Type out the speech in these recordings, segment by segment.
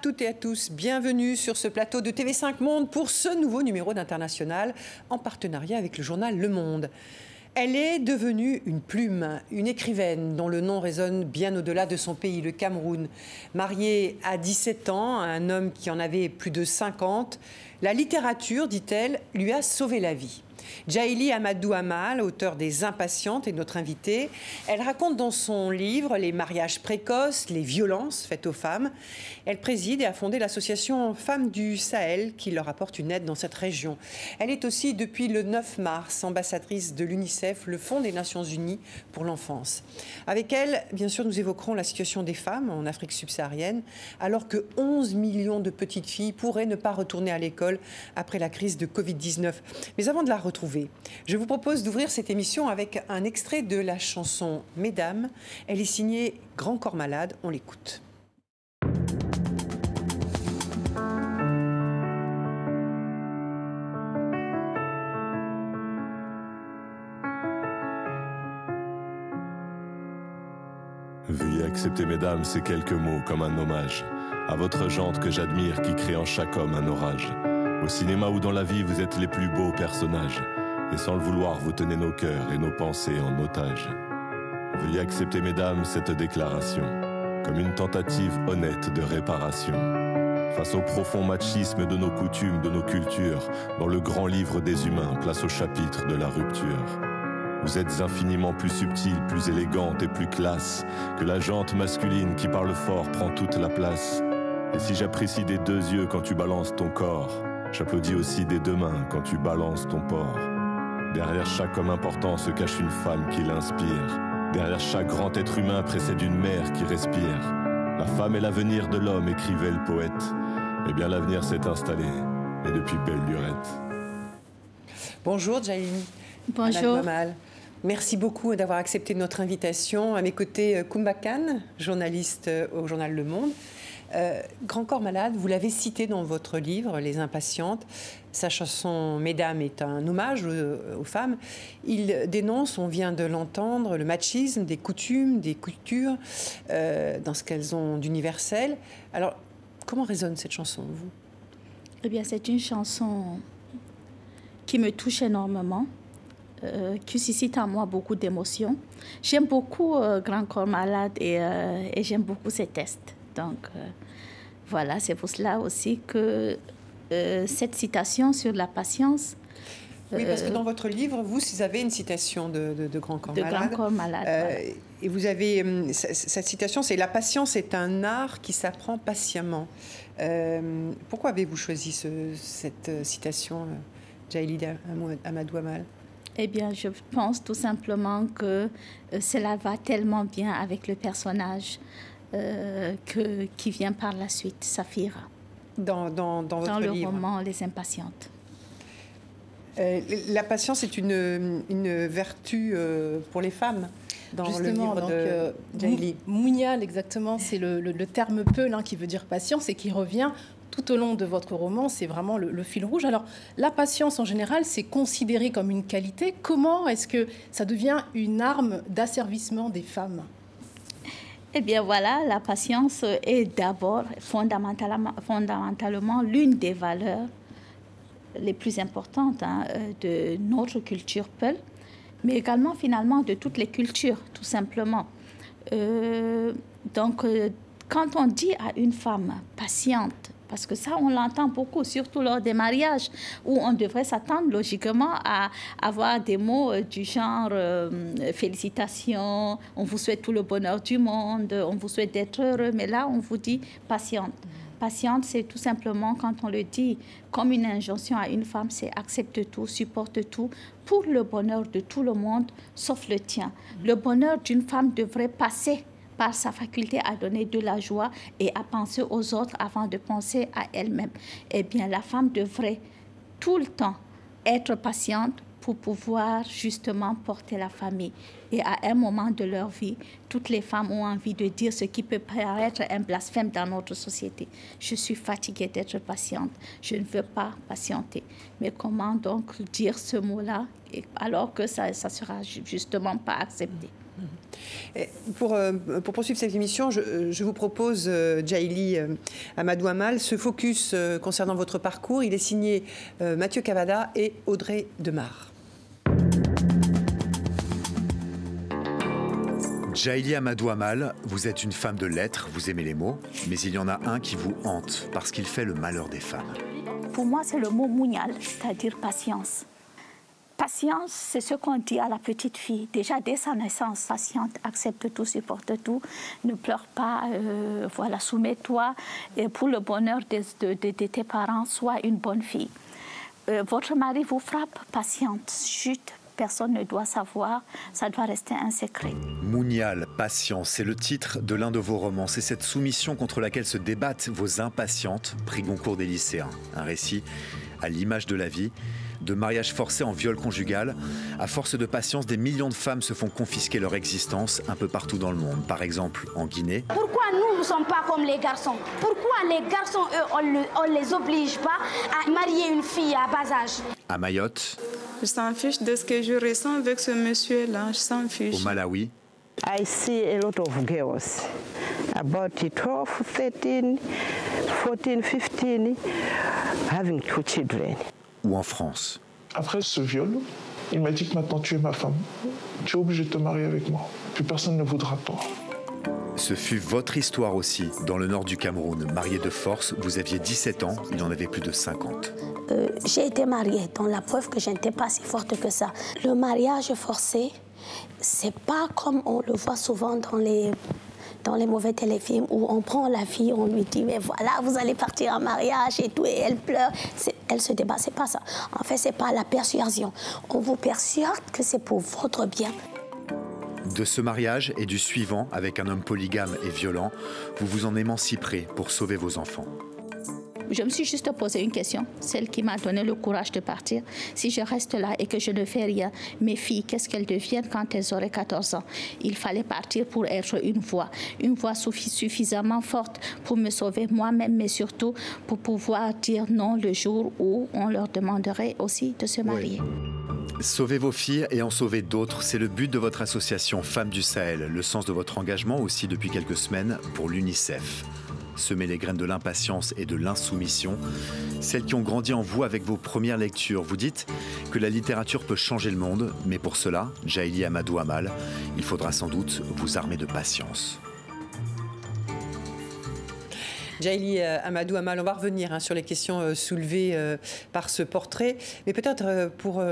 toutes et à tous. Bienvenue sur ce plateau de TV5 Monde pour ce nouveau numéro d'International en partenariat avec le journal Le Monde. Elle est devenue une plume, une écrivaine dont le nom résonne bien au-delà de son pays, le Cameroun. Mariée à 17 ans à un homme qui en avait plus de 50, la littérature, dit-elle, lui a sauvé la vie. Jaili Amadou Amal, auteur des Impatientes, est notre invitée. Elle raconte dans son livre les mariages précoces, les violences faites aux femmes. Elle préside et a fondé l'association Femmes du Sahel qui leur apporte une aide dans cette région. Elle est aussi depuis le 9 mars ambassadrice de l'UNICEF, le Fonds des Nations Unies pour l'enfance. Avec elle, bien sûr, nous évoquerons la situation des femmes en Afrique subsaharienne, alors que 11 millions de petites filles pourraient ne pas retourner à l'école après la crise de Covid-19. Mais avant de la je vous propose d'ouvrir cette émission avec un extrait de la chanson Mesdames. Elle est signée Grand Corps Malade. On l'écoute. Veuillez accepter, mesdames, ces quelques mots comme un hommage à votre jante que j'admire qui crée en chaque homme un orage. Au cinéma ou dans la vie, vous êtes les plus beaux personnages. Et sans le vouloir, vous tenez nos cœurs et nos pensées en otage. Veuillez accepter, mesdames, cette déclaration comme une tentative honnête de réparation. Face au profond machisme de nos coutumes, de nos cultures, dans le grand livre des humains, place au chapitre de la rupture. Vous êtes infiniment plus subtile, plus élégante et plus classe que la jante masculine qui parle fort prend toute la place. Et si j'apprécie des deux yeux quand tu balances ton corps, J'applaudis aussi des deux mains quand tu balances ton port. Derrière chaque homme important se cache une femme qui l'inspire. Derrière chaque grand être humain précède une mère qui respire. La femme est l'avenir de l'homme, écrivait le poète. Eh bien, l'avenir s'est installé, et depuis belle lurette. Bonjour, Jaïli. Bonjour. Merci beaucoup d'avoir accepté notre invitation. À mes côtés, Koumba Khan, journaliste au journal Le Monde. Euh, Grand Corps Malade, vous l'avez cité dans votre livre, Les Impatientes. Sa chanson Mesdames est un hommage aux, femmes. Il dénonce, on vient de l'entendre, le machisme des coutumes, des cultures, euh, dans ce qu'elles ont d'universel. Alors, comment résonne cette chanson, vous? Eh bien, c'est une chanson qui me touche énormément. Euh, qui suscite en moi beaucoup d'émotions. J'aime beaucoup Grand Corps Malade et, et j'aime beaucoup ses tests. Donc euh, voilà, c'est pour cela aussi que euh, cette citation sur la patience. Oui, parce que euh, dans votre livre, vous, vous avez une citation de, Grand Corps de Malade. Grand Corps Malade. Et vous avez. cette citation, c'est La patience est un art qui s'apprend patiemment. pourquoi avez-vous choisi cette citation, Jailida Amadou Amal? Eh bien, je pense tout simplement que cela va tellement bien avec le personnage. Euh, que, qui vient par la suite, Saphira. Dans, dans, dans votre dans le livre. roman Les Impatientes. Euh, la patience est une, une vertu euh, pour les femmes dans Justement, le livre donc, de Mounial, exactement, c'est le, le, terme peul hein, qui veut dire patience et qui revient tout au long de votre roman, c'est vraiment le, le, fil rouge. Alors, la patience en général, c'est considéré comme une qualité. Comment est-ce que ça devient une arme d'asservissement des femmes? Eh bien voilà, la patience est d'abord fondamentalement, l'une des valeurs les plus importantes hein, de notre culture Peul, mais également finalement de toutes les cultures, tout simplement. Euh, donc, euh, quand on dit à une femme patiente, parce que ça, on l'entend beaucoup, surtout lors des mariages, où on devrait s'attendre logiquement à avoir des mots euh, du genre euh, félicitations, on vous souhaite tout le bonheur du monde, on vous souhaite d'être heureux, mais là, on vous dit patiente. Patiente, c'est tout simplement quand on le dit comme une injonction à une femme, c'est accepte tout, supporte tout pour le bonheur de tout le monde, sauf le tien. Le bonheur d'une femme devrait passer par sa faculté à donner de la joie et à penser aux autres avant de penser à elle-même. Eh bien, la femme devrait tout le temps être patiente pour pouvoir justement porter la famille. Et à un moment de leur vie, toutes les femmes ont envie de dire ce qui peut paraître un blasphème dans notre société. Je suis fatiguée d'être patiente. Je ne veux pas patienter. Mais comment donc dire ce mot-là alors que ça ne sera justement pas accepté? Pour, euh, pour, poursuivre cette émission, je, vous propose, euh, Jaili euh, Amadou Amal, ce focus concernant votre parcours. Il est signé Mathieu Cavada et Audrey Demar. Jaili Amadou Amal, vous êtes une femme de lettres, vous aimez les mots, mais il y en a un qui vous hante parce qu'il fait le malheur des femmes. Pour moi, c'est le mot mounial, c'est-à-dire patience. Patience, c'est ce qu'on dit à la petite fille. Déjà dès sa naissance, patiente, accepte tout, supporte tout, ne pleure pas, euh, voilà, soumets-toi. Et pour le bonheur de, tes parents, sois une bonne fille. Euh, votre mari vous frappe, patiente, chute, personne ne doit savoir, ça doit rester un secret. Mounial, patience, c'est le titre de l'un de vos romans. C'est cette soumission contre laquelle se débattent vos impatientes, prix Goncourt des lycéens. Un récit à l'image de la vie de mariage forcé en viol conjugal. À force de patience, des millions de femmes se font confisquer leur existence un peu partout dans le monde. Par exemple, en Guinée. Pourquoi nous ne sommes pas comme les garçons? Pourquoi les garçons, eux, on ne les oblige pas à marier une fille à bas âge? À Mayotte. Je s'en fiche de ce que je ressens avec ce monsieur-là. Je s'en fiche. Au Malawi. I see a lot of girls, about 12, 13, 14, 15, having two children ou en France. Après ce viol, il m'a dit que maintenant tu es ma femme. Tu es obligé de te marier avec moi. Plus personne ne voudra toi. Ce fut votre histoire aussi, dans le nord du Cameroun. Marié de force, vous aviez 17 ans, il en avait plus de 50. Euh, j'ai été mariée, dans la preuve que je n'étais pas si forte que ça. Le mariage forcé, c'est pas comme on le voit souvent dans les dans les mauvais téléfilms où on prend la fille, on lui dit mais voilà, vous allez partir en mariage et tout, et elle pleure. Elle se débat, c'est pas ça. En fait, c'est pas la persuasion. On vous persuade que c'est pour votre bien. De ce mariage et du suivant avec un homme polygame et violent, vous vous en émanciperez pour sauver vos enfants je me suis juste posé une question, celle qui m'a donné le courage de partir. Si je reste là et que je ne fais rien, mes filles, qu'est-ce qu'elles deviennent quand elles auraient 14 ans? Il fallait partir pour être une voix, une voix suffisamment forte pour me sauver moi-même, mais surtout pour pouvoir dire non le jour où on leur demanderait aussi de se marier. Sauvez vos filles et en sauver d'autres, c'est le but de votre association Femmes du Sahel, le sens de votre engagement aussi depuis quelques semaines pour l'UNICEF semer les graines de l'impatience et de l'insoumission, celles qui ont grandi en vous avec vos premières lectures. Vous dites que la littérature peut changer le monde, mais pour cela, Jaili Amadou Amal, il faudra sans doute vous armer de patience. Jaili euh, Amadou Amal, on va revenir hein, sur les questions euh, soulevées euh, par ce portrait. Mais peut-être pour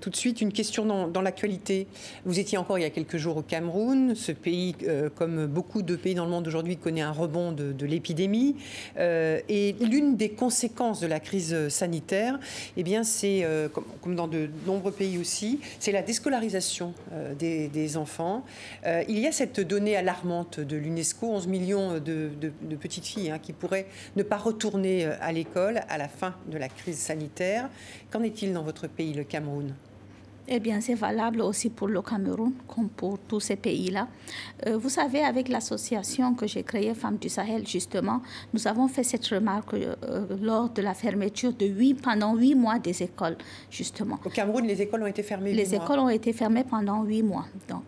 tout de suite une question dans, l'actualité. Vous étiez encore il y a quelques jours au Cameroun. Ce pays, comme beaucoup de pays dans le monde aujourd'hui, connaît un rebond de, l'épidémie. et l'une des conséquences de la crise sanitaire, eh bien, c'est, comme, dans de nombreux pays aussi, c'est la déscolarisation des, enfants. il y a cette donnée alarmante de l'UNESCO, 11 millions de, de petits filles hein, qui pourraient ne pas retourner euh, à l'école à la fin de la crise sanitaire. Qu'en est-il dans votre pays, le Cameroun? Eh bien, c'est valable aussi pour le Cameroun, comme pour tous ces pays-là. Euh, vous savez, avec l'association que j'ai créée, Femmes du Sahel, justement, nous avons fait cette remarque euh, lors de la fermeture de huit, pendant huit mois des écoles, justement. Au Cameroun, les écoles ont été fermées Les écoles ont été fermées pendant huit mois. Donc,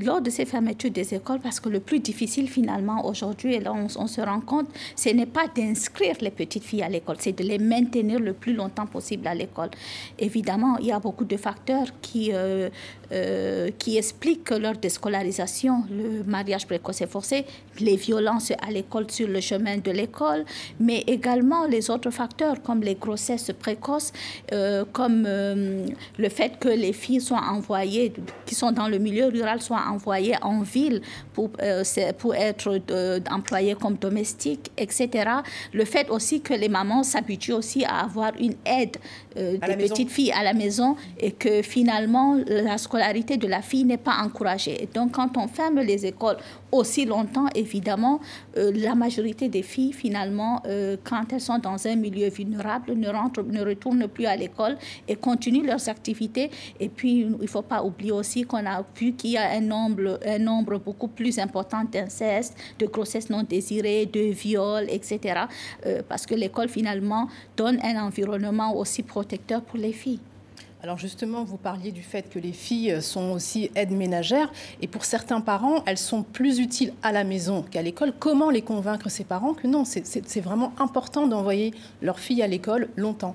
lors de ces fermetures des écoles, parce que le plus difficile finalement aujourd'hui, et là on, se rend compte, ce n'est pas d'inscrire les petites filles à l'école, c'est de les maintenir le plus longtemps possible à l'école. Évidemment, il y a beaucoup de facteurs qui, euh, euh, qui expliquent leur déscolarisation, le mariage précoce et forcé, les violences à l'école sur le chemin de l'école, mais également les autres facteurs comme les grossesses précoces, euh, comme le fait que les filles soient envoyées, qui sont dans le milieu rural, soient envoyés en ville pour, euh, pour être euh, employés comme domestiques, etc. Le fait aussi que les mamans s'habituent aussi à avoir une aide euh, des petites filles à la maison et que finalement la scolarisation scolarité de la fille n'est pas encouragée. donc, quand on ferme les écoles aussi longtemps, évidemment, euh, la majorité des filles, finalement, euh, quand elles sont dans un milieu vulnérable, ne, rentrent, ne retournent plus à l'école et continuent leurs activités. Et puis, il ne faut pas oublier aussi qu'on a vu qu'il y a un nombre, beaucoup plus important d'incestes, de grossesses non désirées, de viols, etc. Euh, parce que l'école, finalement, donne un environnement aussi protecteur pour les filles. Alors justement, vous parliez du fait que les filles sont aussi aides ménagères et pour certains parents, elles sont plus utiles à la maison qu'à l'école. Comment les convaincre ces parents que non, c'est vraiment important d'envoyer leur fille à l'école longtemps?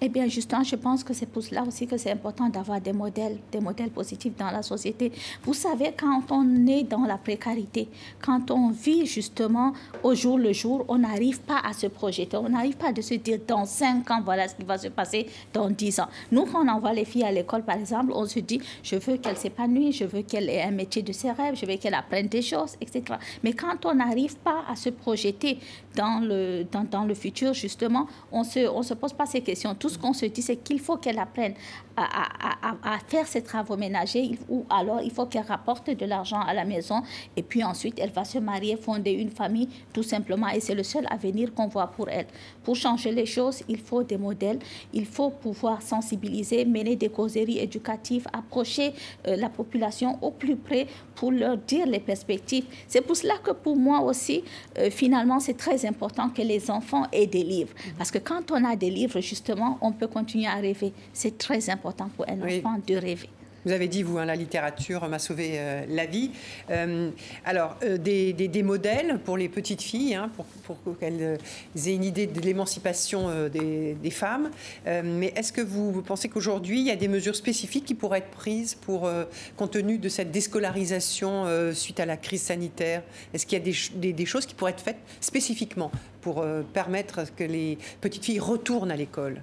Eh bien, justement, je pense que c'est pour cela aussi que c'est important d'avoir des modèles, des modèles positifs dans la société. Vous savez, quand on est dans la précarité, quand on vit justement au jour le jour, on n'arrive pas à se projeter, on n'arrive pas à se dire dans 5 ans, voilà ce qui va se passer dans 10 ans. Nous, quand on envoie les filles à l'école, par exemple, on se dit, je veux qu'elles s'épanouissent, je veux qu'elles aient un métier de ses rêves, je veux qu'elles apprennent des choses, etc. Mais quand on n'arrive pas à se projeter dans le, dans, dans le futur, justement, on ne se, on se pose pas ces questions ce qu'on se dit, c'est qu'il faut qu'elle apprenne à, à, faire ses travaux ménagers ou alors il faut qu'elle rapporte de l'argent à la maison et puis ensuite elle va se marier, fonder une famille tout simplement et c'est le seul avenir qu'on voit pour elle. Pour changer les choses, il faut des modèles, il faut pouvoir sensibiliser, mener des causeries éducatives, approcher euh, la population au plus près pour leur dire les perspectives. C'est pour cela que pour moi aussi, euh, finalement, c'est très important que les enfants aient des livres. Parce que quand on a des livres, justement, on peut continuer à rêver. C'est très important pour un enfant de rêver. Vous avez dit, vous, hein, la littérature m'a sauvé euh, la vie. Euh, alors, euh, des, des, modèles pour les petites filles, hein, pour, pour qu'elles aient une idée de l'émancipation des, des, femmes. mais est-ce que vous, pensez qu'aujourd'hui, il y a des mesures spécifiques qui pourraient être prises pour, compte tenu de cette déscolarisation suite à la crise sanitaire? Est-ce qu'il y a des, choses qui pourraient être faites spécifiquement pour permettre que les petites filles retournent à l'école?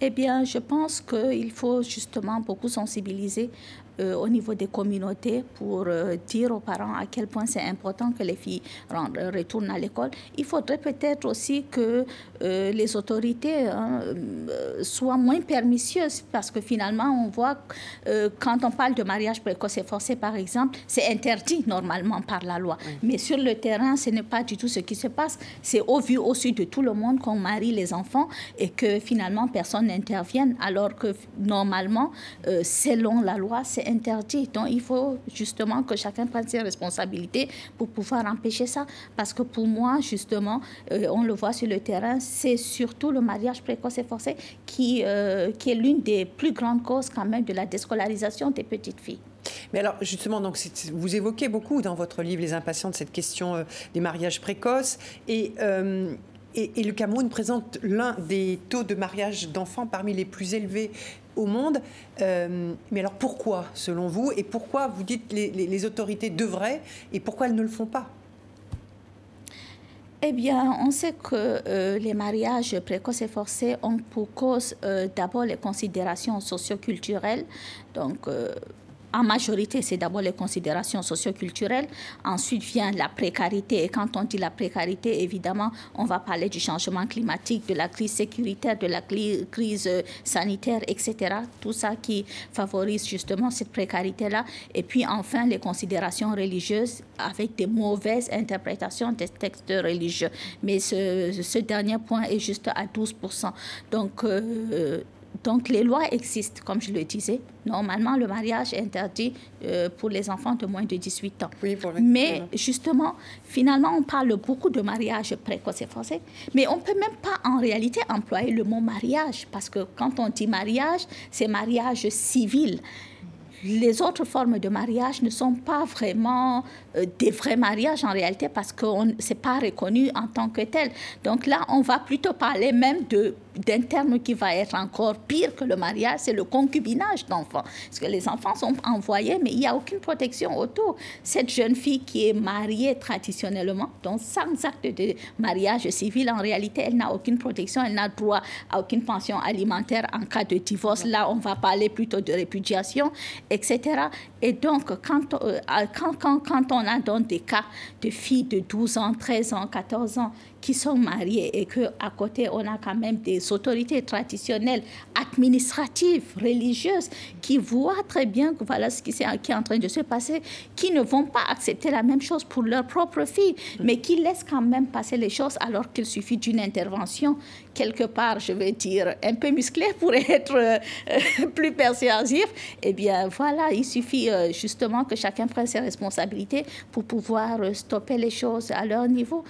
Eh bien, je pense qu'il faut justement beaucoup sensibiliser euh, au niveau des communautés pour euh, dire aux parents à quel point c'est important que les filles retournent à l'école. Il faudrait peut-être aussi que euh, les autorités hein, soient moins permissieuses parce que finalement, on voit quand on parle de mariage précoce et forcé, par exemple, c'est interdit normalement par la loi. Mais sur le terrain, ce n'est pas du tout ce qui se passe. C'est au vu aussi de tout le monde qu'on marie les enfants et que finalement personne n'intervienne alors que normalement, selon la loi, c'est interdit. Donc, il faut justement que chacun prenne ses responsabilités pour pouvoir empêcher ça. Parce que pour moi, justement, euh, on le voit sur le terrain, c'est surtout le mariage précoce et forcé qui, euh, qui est l'une des plus grandes causes quand même de la déscolarisation des petites filles. Mais alors, justement, donc, vous évoquez beaucoup dans votre livre Les impatients de cette question euh, des mariages précoces. Et, le Cameroun présente l'un des taux de mariage d'enfants parmi les plus élevés au monde. Euh, mais alors pourquoi, selon vous, et pourquoi vous dites les, les, autorités devraient, et pourquoi elles ne le font pas? Eh bien, on sait que euh, les mariages précoces et forcés ont pour cause euh, d'abord les considérations socioculturelles. Donc, en majorité, c'est d'abord les considérations socioculturelles. Ensuite vient la précarité. Et quand on dit la précarité, évidemment, on va parler du changement climatique, de la crise sécuritaire, de la crise euh, sanitaire, etc. Tout ça qui favorise justement cette précarité-là. Et puis enfin, les considérations religieuses avec des mauvaises interprétations des textes religieux. Mais ce, dernier point est juste à 12%. Donc, euh, donc les lois existent, comme je le disais. Normalement, le mariage est interdit euh, pour les enfants de moins de 18 ans. mais justement, finalement, on parle beaucoup de mariage précoce et forcé, mais on ne peut même pas en réalité employer le mot mariage, parce que quand on dit mariage, c'est mariage civil les autres formes de mariage ne sont pas vraiment des vrais mariages en réalité parce que ce n'est pas reconnu en tant que tel. Donc là, on va plutôt parler même d'un terme qui va être encore pire que le mariage, c'est le concubinage d'enfants. Parce que les enfants sont envoyés, mais il n'y a aucune protection autour. Cette jeune fille qui est mariée traditionnellement, donc sans acte de mariage civil, en réalité, elle n'a aucune protection, elle n'a droit à aucune pension alimentaire en cas de divorce. Là, on va parler plutôt de répudiation. etc. Et donc, quand, quand, quand, quand on a donc des cas de filles de 12 ans, 13 ans, 14 ans qui sont mariées et qu'à côté, on a quand même des autorités traditionnelles, administratives, religieuses, qui voient très bien que voilà ce qui, est, qui est en train de se passer, qui ne vont pas accepter la même chose pour leur propre fille, mais qui laissent quand même passer les choses alors qu'il suffit d'une intervention quelque part, je vais dire, un peu musclée pour être euh, plus persuasif. Eh bien, voilà, il suffit euh, justement que chacun prenne ses responsabilités pour pouvoir euh, stopper les choses à leur niveau.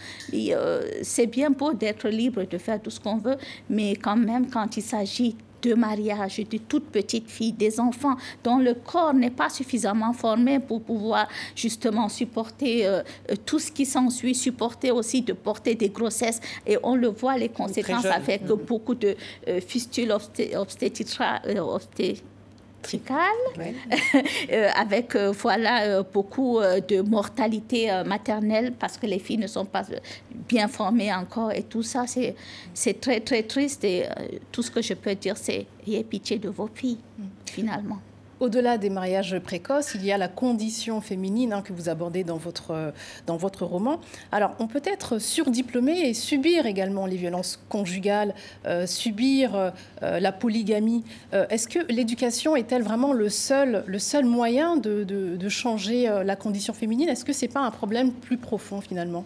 C'est bien beau d'être libre de faire tout ce qu'on veut, mais quand même, quand il s'agit de mariage de toutes petites filles, des enfants dont le corps n'est pas suffisamment formé pour pouvoir justement supporter euh, euh, tout ce qui s'ensuit, supporter aussi de porter des grossesses. Et on le voit, les conséquences avec mm-hmm. beaucoup de euh, fistules obstétricales euh, avec euh, voilà, euh, beaucoup de mortalité maternelle parce que les filles ne sont pas bien formées encore et tout ça, c'est très, très triste. Et tout ce que je peux dire, c'est ayez pitié de vos filles, mm. finalement. Au-delà des mariages précoces, il y a la condition féminine hein, que vous abordez dans votre, dans votre roman. Alors, on peut être surdiplômé et subir également les violences conjugales, euh, subir euh, la polygamie. Euh, est-ce que l'éducation est-elle vraiment le seul, le seul moyen de, de changer la condition féminine? Est-ce que ce n'est pas un problème plus profond finalement?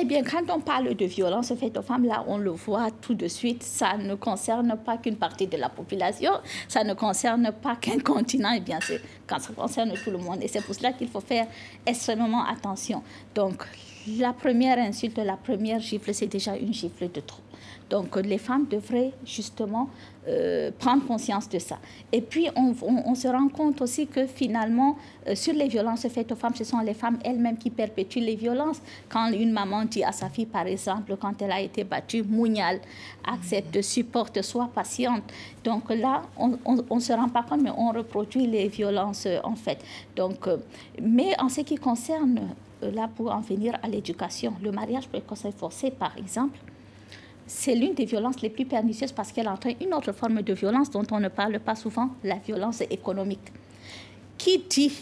Eh bien, quand on parle de violence faite aux femmes, là, on le voit tout de suite, ça ne concerne pas qu'une partie de la population, ça ne concerne pas qu'un continent, eh bien, quand ça concerne tout le monde. Et c'est pour cela qu'il faut faire extrêmement attention. Donc, la première insulte, la première gifle, c'est déjà une gifle de trop. Donc les femmes devraient justement euh, prendre conscience de ça. Et puis on, se rend compte aussi que finalement, euh, sur les violences faites aux femmes, ce sont les femmes elles-mêmes qui perpétuent les violences. Quand une maman dit à sa fille, par exemple, quand elle a été battue, Mounial, accepte, supporte, sois patiente. Donc là, on ne se rend pas compte, mais on reproduit les violences euh, en fait. Donc, mais en ce qui concerne, là pour en venir à l'éducation, le mariage précoce forcé par exemple, c'est l'une des violences les plus pernicieuses parce qu'elle entraîne une autre forme de violence dont on ne parle pas souvent, la violence économique. Qui dit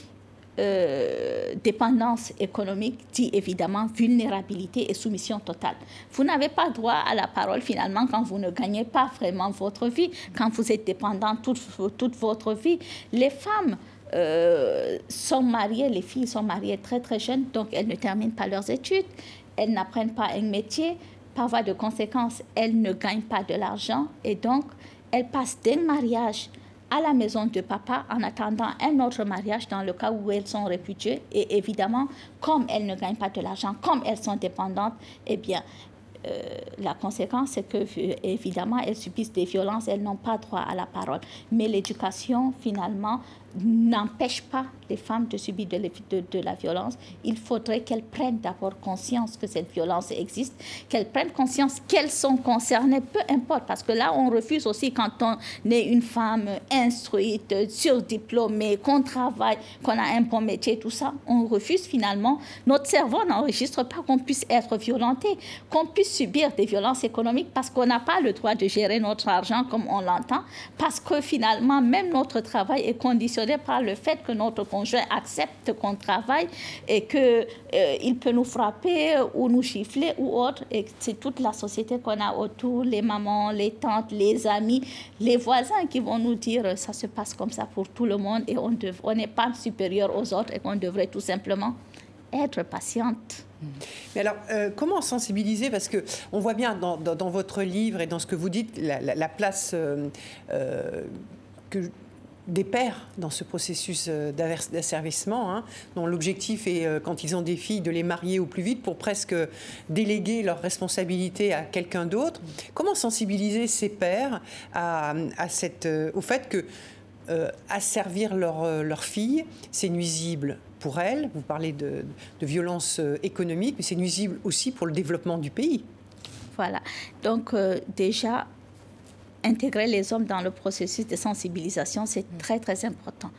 euh, dépendance économique dit évidemment vulnérabilité et soumission totale. Vous n'avez pas droit à la parole finalement quand vous ne gagnez pas vraiment votre vie, quand vous êtes dépendant toute, toute votre vie. Les femmes euh, sont mariées, les filles sont mariées très très jeunes, donc elles ne terminent pas leurs études, elles n'apprennent pas un métier, par voie de conséquence, elles ne gagnent pas de l'argent et donc elles passent d'un mariage à la maison de papa en attendant un autre mariage dans le cas où elles sont répudiées. Et évidemment, comme elles ne gagnent pas de l'argent, comme elles sont dépendantes, eh bien, euh, la conséquence, c'est que, évidemment, elles subissent des violences, elles n'ont pas droit à la parole. Mais l'éducation, finalement, n'empêche pas les femmes de subir de, la violence. Il faudrait qu'elles prennent d'abord conscience que cette violence existe, qu'elles prennent conscience qu'elles sont concernées, peu importe, parce que là, on refuse aussi quand on est une femme instruite, surdiplômée, qu'on travaille, qu'on a un bon métier, tout ça, on refuse finalement. Notre cerveau n'enregistre pas qu'on puisse être violenté, qu'on puisse subir des violences économiques parce qu'on n'a pas le droit de gérer notre argent comme on l'entend, parce que finalement, même notre travail est conditionné par le fait que notre conjoint accepte qu'on travaille et qu'il euh, peut nous frapper ou nous gifler ou autre. Et c'est toute la société qu'on a autour, les mamans, les tantes, les amis, les voisins qui vont nous dire ça se passe comme ça pour tout le monde et on n'est pas supérieur aux autres et qu'on devrait tout simplement être patiente. Mais alors, euh, comment sensibiliser? Parce que on voit bien dans, votre livre et dans ce que vous dites la, place euh, que des pères dans ce processus euh, d'asservissement, hein, dont l'objectif est, euh, quand ils ont des filles, de les marier au plus vite pour presque déléguer leurs responsabilités à quelqu'un d'autre. Comment sensibiliser ces pères euh, au fait que asservir leur, leur c'est nuisible pour elles? Vous parlez de violence économique, mais c'est nuisible aussi pour le développement du pays. Voilà. Donc déjà, intégrer les hommes dans le processus de sensibilisation, c'est très, très important.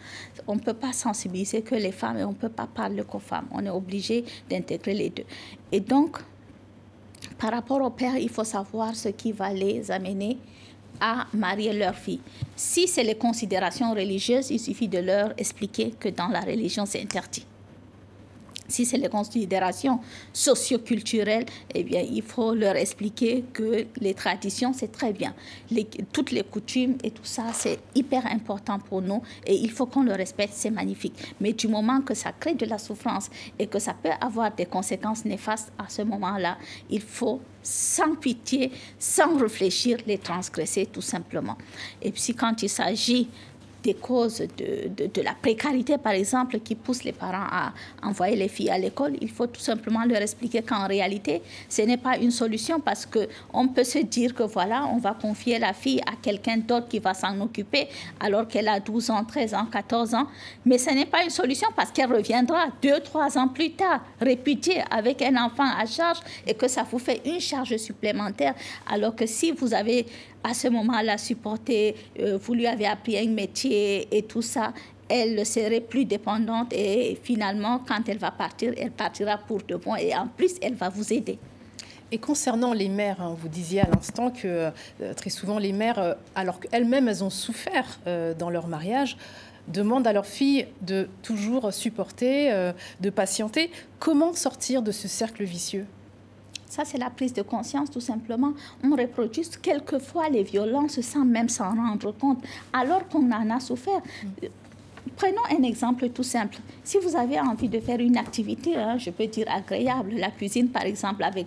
On ne peut pas sensibiliser que les femmes et on ne peut pas parler qu'aux femmes. On est obligé d'intégrer les deux. Et donc, par rapport aux pères, il faut savoir ce qui va les amener à marier leur fille. Si c'est les considérations religieuses, il suffit de leur expliquer que dans la religion, c'est interdit si c'est les considérations socioculturelles, eh bien, il faut leur expliquer que les traditions, c'est très bien. toutes les coutumes et tout ça, c'est hyper important pour nous et il faut qu'on le respecte, c'est magnifique. Mais du moment que ça crée de la souffrance et que ça peut avoir des conséquences néfastes à ce moment-là, il faut sans pitié, sans réfléchir, les transgresser tout simplement. Et puis quand il s'agit des causes de, de, la précarité, par exemple, qui poussent les parents à envoyer les filles à l'école, il faut tout simplement leur expliquer qu'en réalité, ce n'est pas une solution parce qu'on peut se dire que voilà, on va confier la fille à quelqu'un d'autre qui va s'en occuper alors qu'elle a 12 ans, 13 ans, 14 ans. Mais ce n'est pas une solution parce qu'elle reviendra deux, trois ans plus tard, répudiée avec un enfant à charge et que ça vous fait une charge supplémentaire. Alors que si vous avez à ce moment-là supporté, euh, vous lui avez appris un métier et tout ça, elle serait plus dépendante et finalement, quand elle va partir, elle partira pour de bon et en plus, elle va vous aider. Et concernant les mères, hein, vous disiez à l'instant que euh, très souvent les mères, euh, alors qu'elles-mêmes elles ont souffert dans leur mariage, demandent à leurs filles de toujours supporter, de patienter. Comment sortir de ce cercle vicieux? Ça, c'est la prise de conscience, tout simplement. On reproduit quelquefois les violences sans même s'en rendre compte, alors qu'on en a souffert. Prenons un exemple tout simple. Si vous avez envie de faire une activité, hein, je peux dire agréable, la cuisine par exemple avec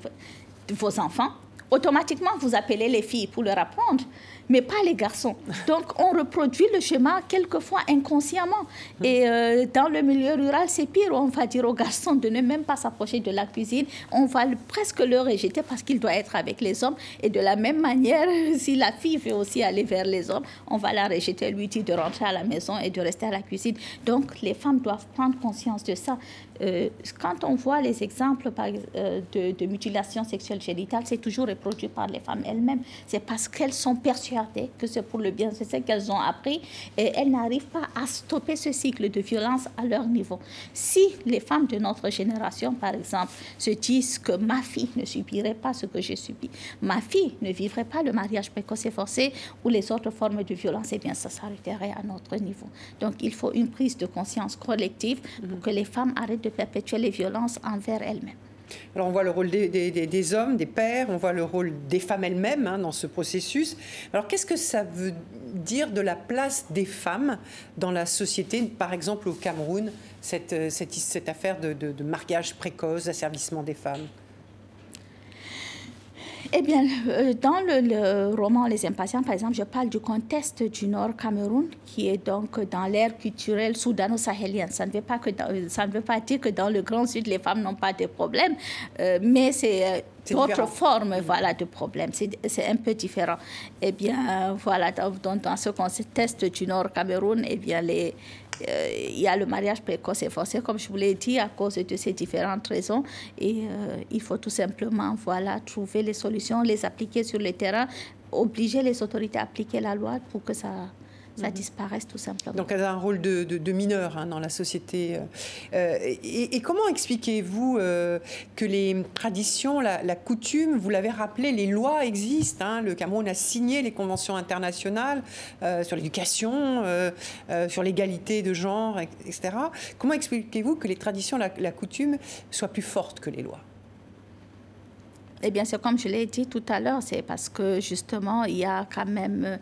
vos enfants, automatiquement vous appelez les filles pour leur apprendre mais pas les garçons. Donc, on reproduit le schéma quelquefois inconsciemment. Et euh, dans le milieu rural, c'est pire. On va dire aux garçons de ne même pas s'approcher de la cuisine. On va presque le rejeter parce qu'il doit être avec les hommes. Et de la même manière, si la fille veut aussi aller vers les hommes, on va la rejeter, lui dire de rentrer à la maison et de rester à la cuisine. Donc, les femmes doivent prendre conscience de ça. Euh, quand on voit les exemples euh, de, de mutilation sexuelle génitale, c'est toujours reproduit par les femmes elles-mêmes. C'est parce qu'elles sont persuadées que c'est pour le bien, c'est ce qu'elles ont appris, et elles n'arrivent pas à stopper ce cycle de violence à leur niveau. Si les femmes de notre génération, par exemple, se disent que ma fille ne subirait pas ce que j'ai subi, ma fille ne vivrait pas le mariage précoce et forcé ou les autres formes de violence, eh bien, ça s'arrêterait à notre niveau. Donc, il faut une prise de conscience collective pour que les femmes arrêtent de perpétuer les violences envers elles-mêmes. Alors on voit le rôle des, hommes, des pères, on voit le rôle des femmes elles-mêmes hein, dans ce processus. Alors qu'est-ce que ça veut dire de la place des femmes dans la société, par exemple au Cameroun, cette, cette, affaire de, de mariage précoce, d'asservissement des femmes? Eh bien, euh, dans le, roman Les Impatients, par exemple, je parle du contexte du Nord Cameroun, qui est donc dans l'ère culturelle soudano-sahélienne. Ça, ne veut pas que ça ne veut pas dire que dans le Grand Sud, les femmes n'ont pas de problèmes, euh, mais c'est euh, d'autres formes voilà, de problèmes. C'est un peu différent. Eh bien, voilà, dans, dans ce contexte du Nord Cameroun, eh bien, les, euh, il y a le mariage précoce et forcé, comme je vous l'ai dit, à cause de ces différentes raisons. Et euh, il faut tout simplement voilà, trouver les solutions, les appliquer sur le terrain, obliger les autorités à appliquer la loi pour que ça, ça disparaisse tout simplement. Donc elle a un rôle de, mineur hein, dans la société. Euh, et, comment expliquez-vous euh, que les traditions, la, coutume, vous l'avez rappelé, les lois existent. Hein. le Cameroun a signé les conventions internationales euh, sur l'éducation, sur l'égalité de genre, etc. Comment expliquez-vous que les traditions, la coutume soient plus fortes que les lois? Eh bien, c'est comme je l'ai dit tout à l'heure, c'est parce que justement, il y a quand même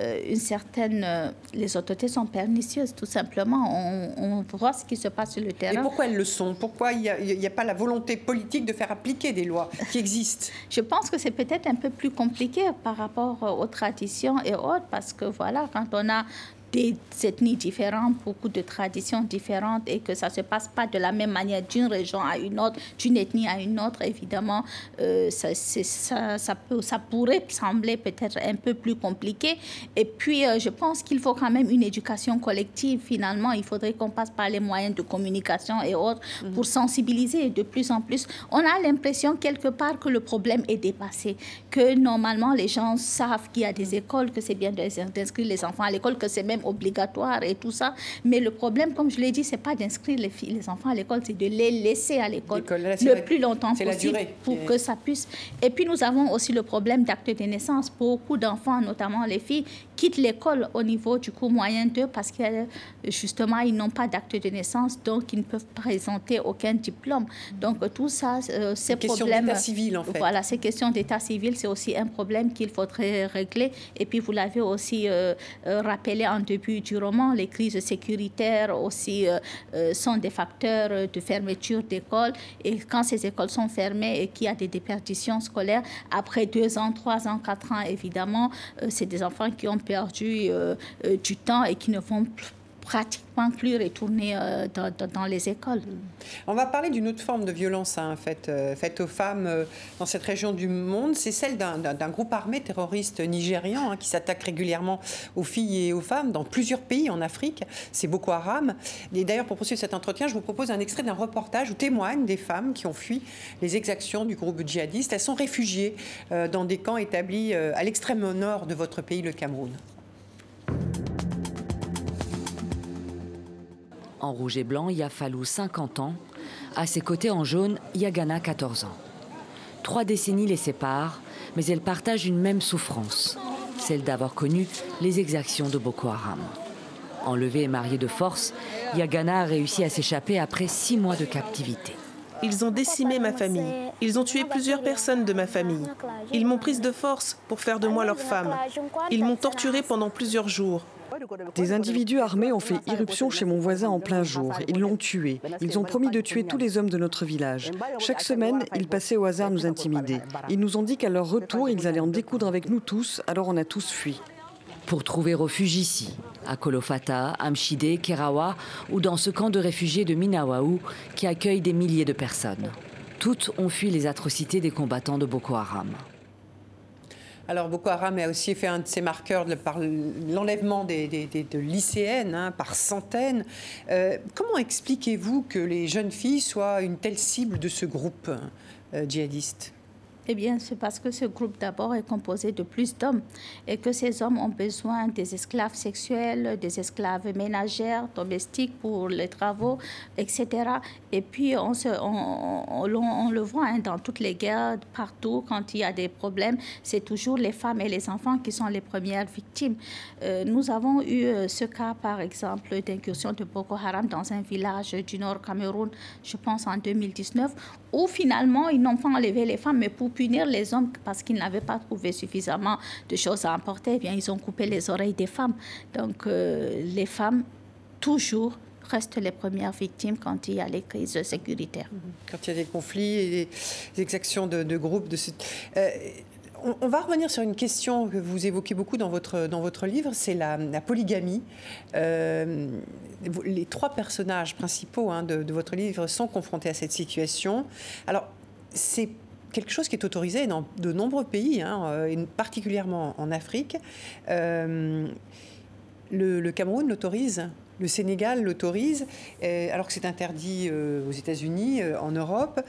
euh, une certaine. Euh, les autorités sont pernicieuses, tout simplement. On, voit ce qui se passe sur le terrain. Et pourquoi elles le sont? Pourquoi il n'y a, pas la volonté politique de faire appliquer des lois qui existent? Je pense que c'est peut-être un peu plus compliqué par rapport aux traditions et autres, parce que voilà, quand on a des ethnies différentes, beaucoup de traditions différentes et que ça ne se passe pas de la même manière d'une région à une autre, d'une ethnie à une autre, évidemment, euh, ça, ça, ça, peut, ça pourrait sembler peut-être un peu plus compliqué. Et puis, euh, je pense qu'il faut quand même une éducation collective. Finalement, il faudrait qu'on passe par les moyens de communication et autres mhm. pour sensibiliser de plus en plus. On a l'impression quelque part que le problème est dépassé, que normalement les gens savent qu'il y a des écoles, que c'est bien d'inscrire les enfants à l'école, que c'est même système obligatoire et tout ça. Mais le problème, comme je l'ai dit, c'est pas d'inscrire les, filles, les enfants à l'école, c'est de les laisser à l'école le plus longtemps possible pour que ça puisse. Et puis nous avons aussi le problème d'acte de naissance. Beaucoup d'enfants, notamment les filles, quittent l'école au niveau du cours moyen 2 parce que justement ils n'ont pas d'acte de naissance, donc ils ne peuvent présenter aucun diplôme. Donc tout ça, euh, ces problèmes. civil en fait. Voilà, ces questions d'état civil, c'est aussi un problème qu'il faudrait régler. Et puis vous l'avez aussi euh, euh, rappelé en du roman, les crises sécuritaires aussi sont des facteurs de fermeture d'écoles. Et quand ces écoles sont fermées et qu'il y a des déperditions scolaires, après deux ans, trois ans, quatre ans, évidemment, c'est des enfants qui ont perdu du temps et qui ne vont pratiquement plus retourner euh, dans, les écoles. On va parler d'une autre forme de violence hein, faite, euh, faite, aux femmes euh, dans cette région du monde. C'est celle d'un, groupe armé terroriste nigérian hein, qui s'attaque régulièrement aux filles et aux femmes dans plusieurs pays en Afrique. C'est Boko Haram. Et d'ailleurs, pour poursuivre cet entretien, je vous propose un extrait d'un reportage où témoignent des femmes qui ont fui les exactions du groupe djihadiste. Elles sont réfugiées dans des camps établis à l'extrême nord de votre pays, le Cameroun. En rouge et blanc, il a fallu 50 ans. À ses côtés en jaune, Yagana, 14 ans. Trois décennies les séparent, mais elles partagent une même souffrance, celle d'avoir connu les exactions de Boko Haram. Enlevée et mariée de force, Yagana a réussi à s'échapper après six mois de captivité. Ils ont décimé ma famille. Ils ont tué plusieurs personnes de ma famille. Ils m'ont prise de force pour faire de moi leur femme. Ils m'ont torturée pendant plusieurs jours. Des individus armés ont fait irruption chez mon voisin en plein jour. Ils l'ont tué. Ils ont promis de tuer tous les hommes de notre village. Chaque semaine, ils passaient au hasard nous intimider. Ils nous ont dit qu'à leur retour, ils allaient en découdre avec nous tous, alors on a tous fui. Pour trouver refuge ici, à Kolofata, Amchide, Kerawa ou dans ce camp de réfugiés de Minawaou qui accueille des milliers de personnes. Toutes ont fui les atrocités des combattants de Boko Haram. Alors Boko Haram a aussi fait un de ses marqueurs par l'enlèvement des, de lycéennes hein, par centaines. Euh, comment expliquez-vous que les jeunes filles soient une telle cible de ce groupe euh, djihadiste? Eh bien, c'est parce que ce groupe d'abord est composé de plus d'hommes et que ces hommes ont besoin des esclaves sexuels, des esclaves ménagères, domestiques pour les travaux, etc. Et puis, on, se, on, le voit hein, dans toutes les guerres, partout, quand il y a des problèmes, c'est toujours les femmes et les enfants qui sont les premières victimes. Euh, nous avons eu euh, ce cas, par exemple, d'incursion de Boko Haram dans un village du nord Cameroun, je pense en 2019, où finalement, ils n'ont pas enlevé les femmes, mais pour punir les hommes parce qu'ils n'avaient pas trouvé suffisamment de choses à emporter, eh bien, ils ont coupé les oreilles des femmes. Donc, euh, les femmes, toujours, restent les premières victimes quand il y a les crises sécuritaires. Mm-hmm. Quand il y a des conflits et des exactions de, de groupes. De... Euh, on, va revenir sur une question que vous évoquez beaucoup dans votre, dans votre livre, c'est la, polygamie. Euh, les trois personnages principaux hein, de, votre livre sont confrontés à cette situation. Alors, c'est quelque chose qui est autorisé dans de nombreux pays, hein, euh, particulièrement en Afrique. Euh, le, Cameroun l'autorise, le Sénégal l'autorise, euh, alors que c'est interdit aux États-Unis, en Europe.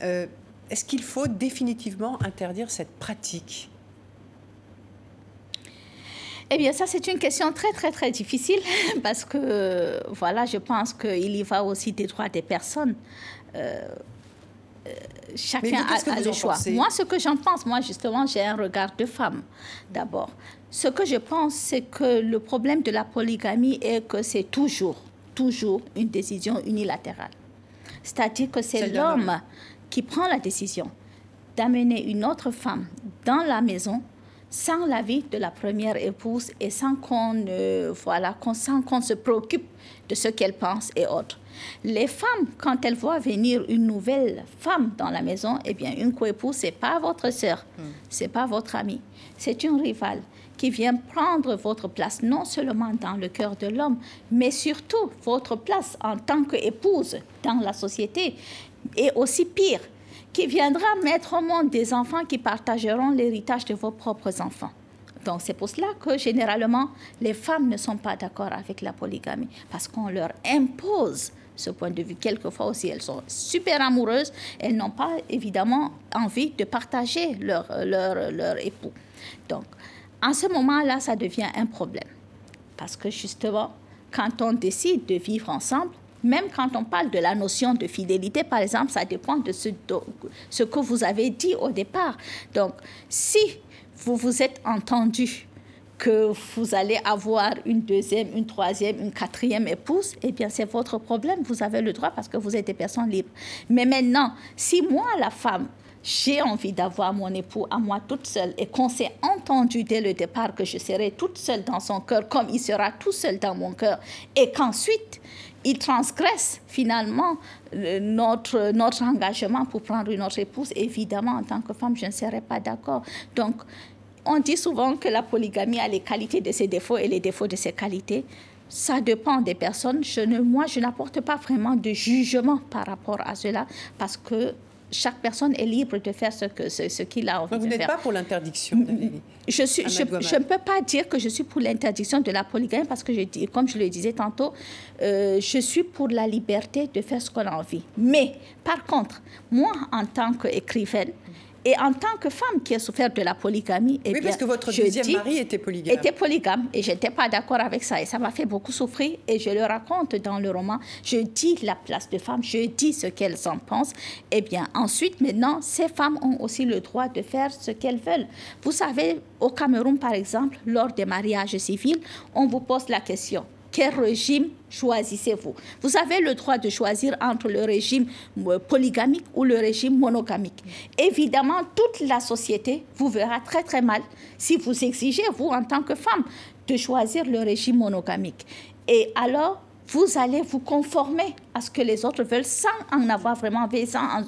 Est-ce qu'il faut définitivement interdire cette pratique? Eh bien, ça, c'est une question très, très, très difficile parce que, voilà, je pense qu'il y va aussi des droits des personnes chacun a, le choix. Moi, ce que j'en pense, moi, justement, j'ai un regard de femme, d'abord. Ce que je pense, c'est que le problème de la polygamie est que c'est toujours, toujours une décision unilatérale. C'est-à-dire que c'est l'homme qui prend la décision d'amener une autre femme dans la maison sans l'avis de la première épouse et sans qu'on voilà, qu'on se préoccupe de ce qu'elle pense et autres. Les femmes, quand elles voient venir une nouvelle femme dans la maison, eh bien, une coépouse, c'est pas votre sœur, ce hmm. c'est pas votre amie, c'est une rivale qui vient prendre votre place non seulement dans le cœur de l'homme, mais surtout votre place en tant qu'épouse dans la société. Et aussi pire, qui viendra mettre au monde des enfants qui partageront l'héritage de vos propres enfants. Donc c'est pour cela que généralement les femmes ne sont pas d'accord avec la polygamie, parce qu'on leur impose ce point de vue. Quelquefois aussi, elles sont super amoureuses, elles n'ont pas évidemment envie de partager leur, leur, leur époux. Donc, en ce moment-là, ça devient un problème. Parce que justement, quand on décide de vivre ensemble, même quand on parle de la notion de fidélité, par exemple, ça dépend de ce, que vous avez dit au départ. Donc, si vous vous êtes entendu que vous allez avoir une deuxième, une troisième, une quatrième épouse, eh bien, c'est votre problème. Vous avez le droit parce que vous êtes des personnes libres. Mais maintenant, si moi, la femme, j'ai envie d'avoir mon époux à moi toute seule et qu'on s'est entendu dès le départ que je serai toute seule dans son cœur comme il sera tout seul dans mon cœur et qu'ensuite il transgresse finalement euh, notre, notre engagement pour prendre une autre épouse, évidemment, en tant que femme, je ne serais pas d'accord. Donc, on dit souvent que la polygamie a les qualités de ses défauts et les défauts de ses qualités. Ça dépend des personnes. Je ne, moi, je n'apporte pas vraiment de jugement par rapport à cela parce que chaque personne est libre de faire ce qu'il ce, ce qu'il a envie Donc de vous n'êtes pas pour l'interdiction je, suis, je, je, ne peux pas dire que je suis pour l'interdiction de la polygamie parce que, je, comme je le disais tantôt, euh, je suis pour la liberté de faire ce qu'on a envie. Mais, par contre, moi, en tant qu'écrivaine, et en tant que femme qui a souffert de la polygamie, eh oui, bien, parce que votre deuxième dis, mari était polygame. Était polygame et j'étais pas d'accord avec ça et ça m'a fait beaucoup souffrir et je le raconte dans le roman. Je dis la place de femme, je dis ce qu'elles en pensent. Et bien ensuite, maintenant, ces femmes ont aussi le droit de faire ce qu'elles veulent. Vous savez, au Cameroun, par exemple, lors des mariages civils, on vous pose la question quel régime choisissez-vous? Vous avez le droit de choisir entre le régime polygamique ou le régime monogamique. Évidemment, toute la société vous verra très très mal si vous exigez, vous, en tant que femme, de choisir le régime monogamique. Et alors, vous allez vous conformer à ce que les autres veulent sans en avoir vraiment vu, sans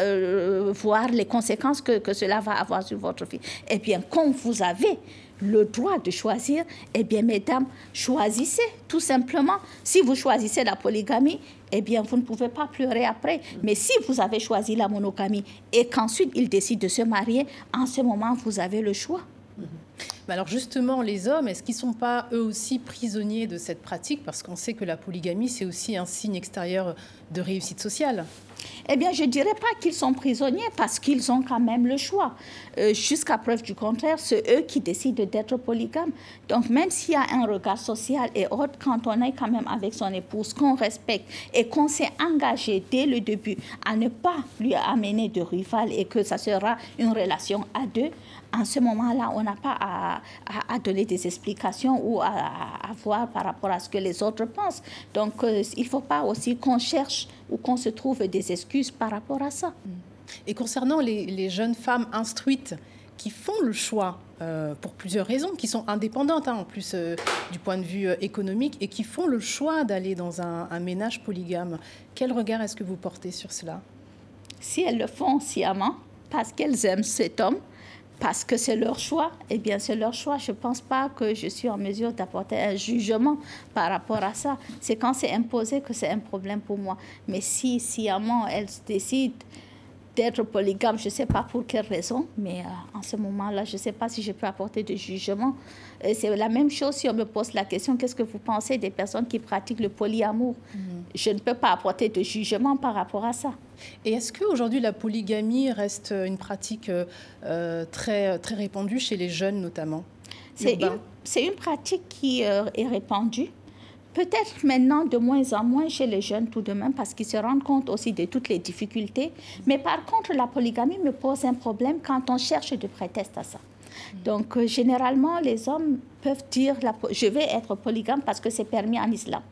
euh, voir les conséquences que, que, cela va avoir sur votre vie. Eh bien, quand vous avez le droit de choisir, eh bien, mesdames, choisissez tout simplement. Si vous choisissez la polygamie, eh bien, vous ne pouvez pas pleurer après. Mais si vous avez choisi la monogamie et qu'ensuite il décide de se marier, en ce moment, vous avez le choix. Mais alors justement, les hommes, est-ce qu'ils ne sont pas eux aussi prisonniers de cette pratique? Parce qu'on sait que la polygamie, c'est aussi un signe extérieur de réussite sociale. Eh bien, je ne dirais pas qu'ils sont prisonniers parce qu'ils ont quand même le choix. Euh, Jusqu'à preuve du contraire, c'est eux qui décident d'être polygames. Donc, même s'il y a un regard social et autre, quand on est quand même avec son épouse, qu'on respecte et qu'on s'est engagé dès le début à ne pas lui amener de rival et que ça sera une relation à deux, en ce moment-là, on n'a pas à, donner des explications ou à, à, voir par rapport à ce que les autres pensent. Donc, euh, il ne faut pas aussi qu'on cherche ou qu'on se trouve des excuses par rapport à ça. Et concernant les, les jeunes femmes instruites qui font le choix euh, pour plusieurs raisons, qui sont indépendantes hein, en plus euh, du point de vue euh, économique et qui font le choix d'aller dans un, un ménage polygame, quel regard est-ce que vous portez sur cela? Si elles le font sciemment, parce qu'elles aiment cet homme, parce que c'est leur choix, eh bien c'est leur choix. Je ne pense pas que je suis en mesure d'apporter un jugement par rapport à ça. C'est quand c'est imposé que c'est un problème pour moi. Mais si sciemment elles décident d'être polygame, je ne sais pas pour quelle raison, mais euh, en ce moment-là, je ne sais pas si je peux apporter de jugement. C'est la même chose si on me pose la question, qu'est-ce que vous pensez des personnes qui pratiquent le polyamour? Mm -hmm. Je ne peux pas apporter de jugement par rapport à ça. Et est-ce qu'aujourd'hui la polygamie reste une pratique euh, très, très répandue chez les jeunes notamment? C'est une, une, pratique qui euh, est répandue. Peut-être maintenant de moins en moins chez les jeunes tout de même parce qu'ils se rendent compte aussi de toutes les difficultés. Mais par contre, la polygamie me pose un problème quand on cherche de prétexte à ça. Donc, euh, généralement, les hommes peuvent dire la, je vais être polygame parce que c'est permis en islam.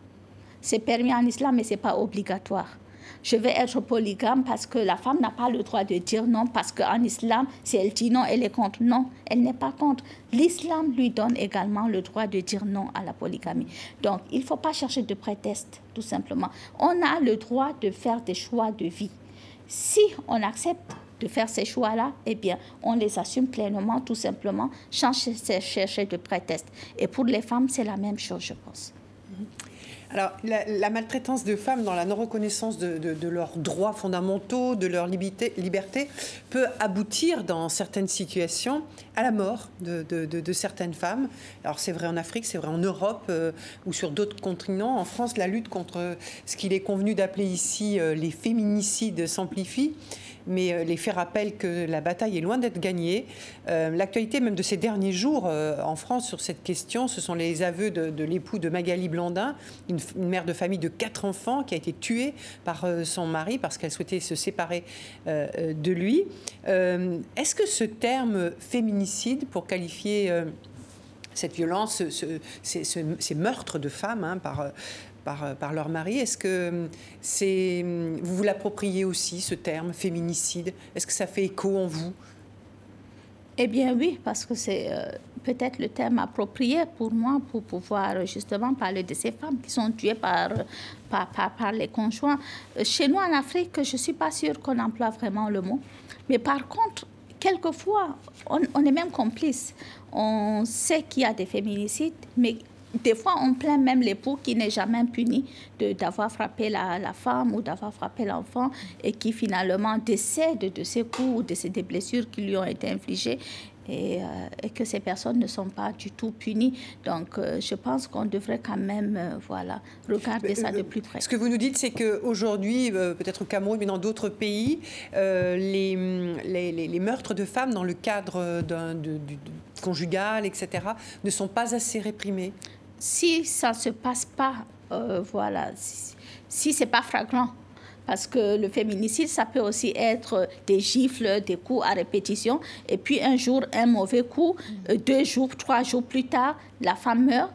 C'est permis en islam, mais ce n'est pas obligatoire. Je vais être polygame parce que la femme n'a pas le droit de dire non, parce qu'en islam, si elle dit non, elle est contre. Non, elle n'est pas contre. L'islam lui donne également le droit de dire non à la polygamie. Donc, il ne faut pas chercher de prétexte, tout simplement. On a le droit de faire des choix de vie. Si on accepte de faire ces choix-là, eh bien, on les assume pleinement, tout simplement, chercher de prétexte. Et pour les femmes, c'est la même chose, je pense. Alors, la, maltraitance de femmes dans la non-reconnaissance de, leurs droits fondamentaux, de leur liberté, peut aboutir dans certaines situations à la mort de, de, certaines femmes. Alors c'est vrai en Afrique, c'est vrai en Europe ou sur d'autres continents. En France, la lutte contre ce qu'il est convenu d'appeler ici les féminicides s'amplifie mais euh, les faits rappellent que la bataille est loin d'être gagnée. Euh, l'actualité même de ces derniers jours euh, en France sur cette question, ce sont les aveux de, l'époux de Magali Blandin, une, mère de famille de quatre enfants qui a été tuée par son mari parce qu'elle souhaitait se séparer de lui. Est-ce que ce terme féminicide, pour qualifier cette violence, ces, meurtres de femmes hein, par, par, par leur mari. Est-ce que c'est, vous vous l'appropriez aussi, ce terme, féminicide? Est-ce que ça fait écho en vous? Eh bien oui, parce que c'est euh, peut-être le terme approprié pour moi pour pouvoir justement parler de ces femmes qui sont tuées par, par, par, les conjoints. Chez nous en Afrique, je ne suis pas sûre qu'on emploie vraiment le mot. Mais par contre, quelquefois, on est même complice. On sait qu'il y a des féminicides, mais des fois, on plaint même l'époux qui n'est jamais puni d'avoir frappé la, la, femme ou d'avoir frappé l'enfant et qui finalement décède de ses coups ou de ces blessures qui lui ont été infligées. Et, euh, et, que ces personnes ne sont pas du tout punies. Donc, euh, je pense qu'on devrait quand même euh, voilà, regarder ça de plus près. Ce que vous nous dites, c'est qu'aujourd'hui, peut-être au Cameroun, mais dans d'autres pays, les, les, les, meurtres de femmes dans le cadre d'un conjugal, etc., ne sont pas assez réprimés si ça ne se passe pas, euh, voilà, si, si ce n'est pas flagrant, parce que le féminicide, ça peut aussi être des gifles, des coups à répétition, et puis un jour, un mauvais coup, euh, deux jours, trois jours plus tard, la femme meurt,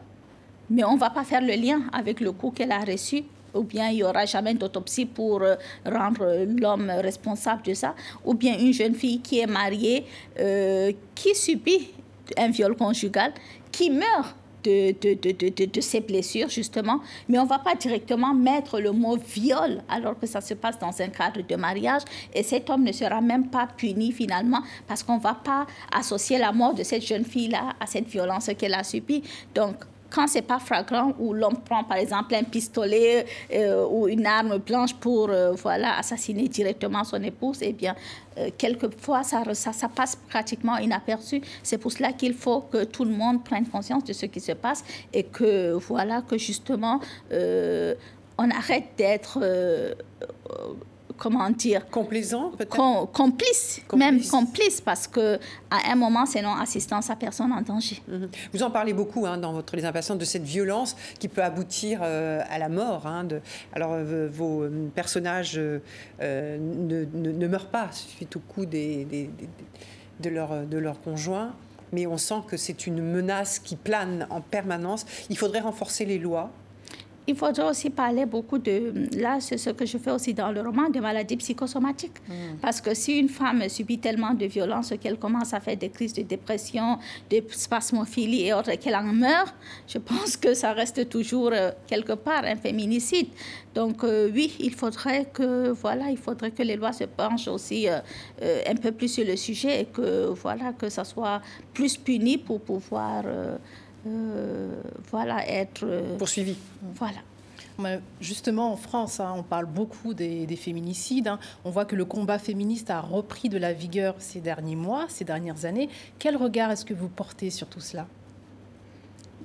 mais on ne va pas faire le lien avec le coup qu'elle a reçu. Ou bien il n'y aura jamais d'autopsie pour euh, rendre l'homme responsable de ça, ou bien une jeune fille qui est mariée, qui subit un viol conjugal, qui meurt de, de, de, de, ces blessures, justement, mais on ne va pas directement mettre le mot viol alors que ça se passe dans un cadre de mariage et cet homme ne sera même pas puni finalement parce qu'on ne va pas associer la mort de cette jeune fille-là à cette violence qu'elle a subie. Donc, quand c'est pas flagrant, où l'homme prend par exemple un pistolet euh, ou une arme blanche pour euh, voilà, assassiner directement son épouse, eh bien, euh, quelquefois, ça, ça, ça, passe pratiquement inaperçu. C'est pour cela qu'il faut que tout le monde prenne conscience de ce qui se passe et que, voilà, que justement, on arrête d'être comment dire Complaisant, peut-être? complice, même complice, parce que à un moment, c'est non-assistance à personne en danger. Mhm. Vous en parlez beaucoup hein, dans votre Les Impatients de cette violence qui peut aboutir euh, à la mort. Hein, de, alors, euh, vos euh, personnages ne, ne, meurent pas suite au coup des, des, de, leur, de leur conjoint mais on sent que c'est une menace qui plane en permanence. Il faudrait renforcer les lois il faudrait aussi parler beaucoup de, là, c'est ce que je fais aussi dans le roman, de maladies psychosomatiques. Mm. Parce que si une femme subit tellement de violence qu'elle commence à faire des crises de dépression, de spasmophilie et autres, qu'elle en meurt, je pense que ça reste toujours euh, quelque part un féminicide. Donc euh, oui, il faudrait que voilà, il faudrait que les lois se penchent aussi euh, un peu plus sur le sujet et que voilà que ça soit plus puni pour pouvoir voilà, être... Euh, Poursuivi. Voilà. Justement, en France, hein, on parle beaucoup des, féminicides. Hein. On voit que le combat féministe a repris de la vigueur ces derniers mois, ces dernières années. Quel regard est-ce que vous portez sur tout cela?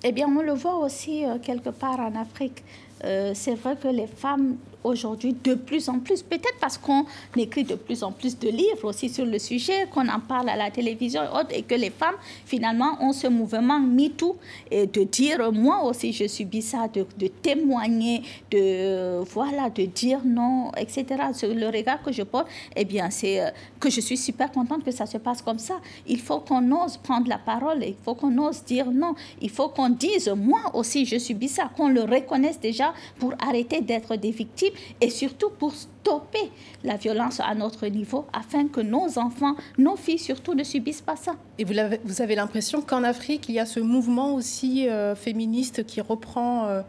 Eh bien, on le voit aussi euh, quelque part en Afrique. c'est vrai que les femmes aujourd'hui de plus en plus, peut-être parce qu'on écrit de plus en plus de livres aussi sur le sujet, qu'on en parle à la télévision et autres, et que les femmes, finalement, ont ce mouvement MeToo, et de dire, moi aussi, je subis ça, de, témoigner, de, voilà, de dire non, etc. Le regard que je porte, eh bien, c'est euh, que je suis super contente que ça se passe comme ça. Il faut qu'on ose prendre la parole, il faut qu'on ose dire non, il faut qu'on dise, moi aussi, je subis ça, qu'on le reconnaisse déjà pour arrêter d'être des victimes et surtout pour stopper la violence à notre niveau afin que nos enfants, nos filles surtout, ne subissent pas ça. Et vous avez, l'impression qu'en Afrique, il y a ce mouvement aussi euh, féministe qui reprend, euh,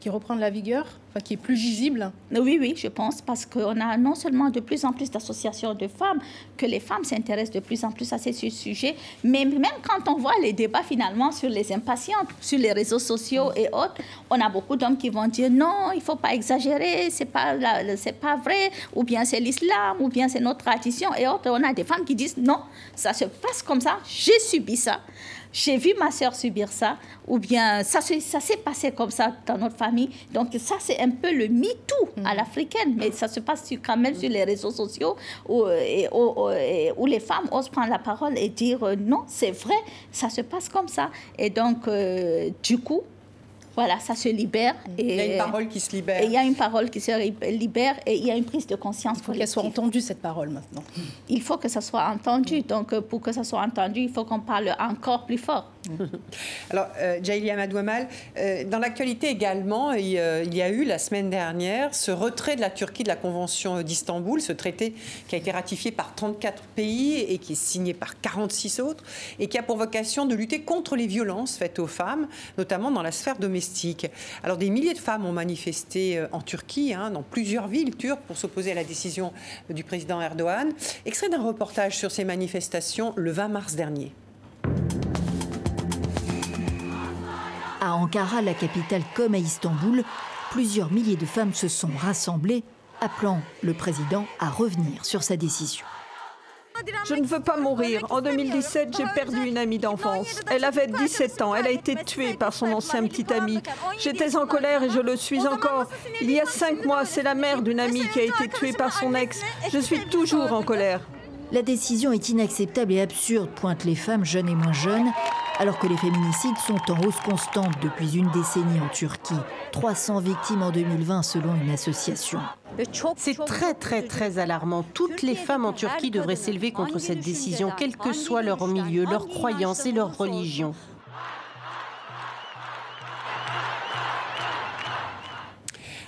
qui reprend de la vigueur qui est plus visible Oui, oui, je pense, parce qu'on a non seulement de plus en plus d'associations de femmes, que les femmes s'intéressent de plus en plus à ces sujets, mais même quand on voit les débats finalement sur les impatientes, sur les réseaux sociaux et autres, on a beaucoup d'hommes qui vont dire non, il ne faut pas exagérer, c'est pas, c'est pas vrai, ou bien c'est l'islam, ou bien c'est notre tradition et autres. On a des femmes qui disent non, ça se passe comme ça, j'ai subi ça j'ai vu ma sœur subir ça, ou bien ça, ça s'est passé comme ça dans notre famille. Donc ça, c'est un peu le MeToo à mm. l'africaine, mais ça se passe quand même sur les réseaux sociaux où, où, les femmes osent prendre la parole et dire euh, non, c'est vrai, ça se passe comme ça. Et donc, euh, du coup, voilà, ça se libère. Et, il y a une parole qui se libère. Et il y a une parole qui se libère et il y a une prise de conscience. Il faut qu'elle soit entendue, cette parole, maintenant. Il faut que ça soit entendu. Donc, euh, pour que ça soit entendu, il faut qu'on parle encore plus fort. Alors, euh, Amadouamal, euh, dans l'actualité également, il, euh, il, y a eu la semaine dernière ce retrait de la Turquie de la Convention d'Istanbul, ce traité qui a été ratifié par 34 pays et qui est signé par 46 autres, et qui a pour vocation de lutter contre les violences faites aux femmes, notamment dans la sphère domestique. Alors, des milliers de femmes ont manifesté en Turquie, hein, dans plusieurs villes turques, pour s'opposer à la décision du président Erdogan. Extrait d'un reportage sur ces manifestations le 20 mars dernier. À Ankara, la capitale comme à Istanbul, plusieurs milliers de femmes se sont rassemblées, appelant le président à revenir sur sa décision. Je ne veux pas mourir. En 2017, j'ai perdu une amie d'enfance. Elle avait 17 ans. Elle a été tuée par son ancien petit ami. J'étais en colère et je le suis encore. Il y a cinq mois, c'est la mère d'une amie qui a été tuée par son ex. Je suis toujours en colère. La décision est inacceptable et absurde, pointent les femmes jeunes et moins jeunes, alors que les féminicides sont en hausse constante depuis une décennie en Turquie. 300 victimes en 2020 selon une association. C'est très très très alarmant. Toutes les femmes en Turquie devraient s'élever contre cette décision, quel que soit leur milieu, leur croyance et leur religion.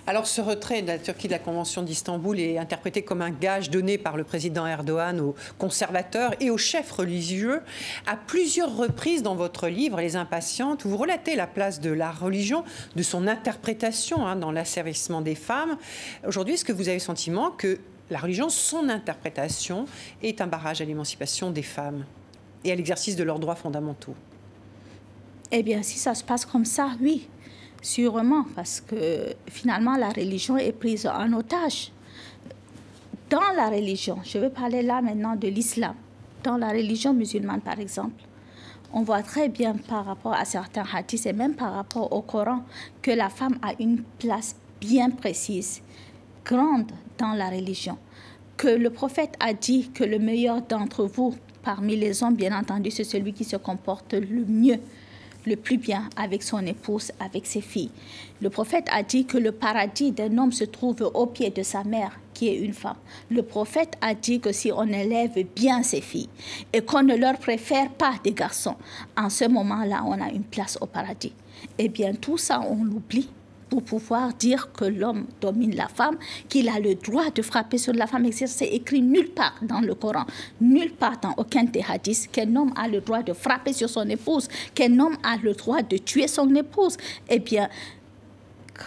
Alors ce retrait de la Turquie de la Convention d'Istanbul est interprété comme un gage donné par le président Erdogan aux conservateurs et aux chefs religieux. À plusieurs reprises dans votre livre, Les Impatientes, vous relatez la place de la religion, de son interprétation hein, dans l'asservissement des femmes. Aujourd'hui, est-ce que vous avez le sentiment que la religion, son interprétation, est un barrage à l'émancipation des femmes et à l'exercice de leurs droits fondamentaux? Eh bien, si ça se passe comme ça, oui. Sûrement, parce que finalement, la religion est prise en otage. Dans la religion, je vais parler là maintenant de l'islam, dans la religion musulmane par exemple, on voit très bien par rapport à certains hadiths et même par rapport au Coran que la femme a une place bien précise, grande dans la religion. Que le prophète a dit que le meilleur d'entre vous, parmi les hommes, bien entendu, c'est celui qui se comporte le mieux le plus bien avec son épouse, avec ses filles. Le prophète a dit que le paradis d'un homme se trouve au pied de sa mère, qui est une femme. Le prophète a dit que si on élève bien ses filles et qu'on ne leur préfère pas des garçons, en ce moment-là, on a une place au paradis. Eh bien, tout ça, on l'oublie pour pouvoir dire que l'homme domine la femme, qu'il a le droit de frapper sur la femme. C'est écrit nulle part dans le Coran, nulle part dans aucun des hadiths qu'un homme a le droit de frapper sur son épouse, qu'un homme a le droit de tuer son épouse. Eh bien,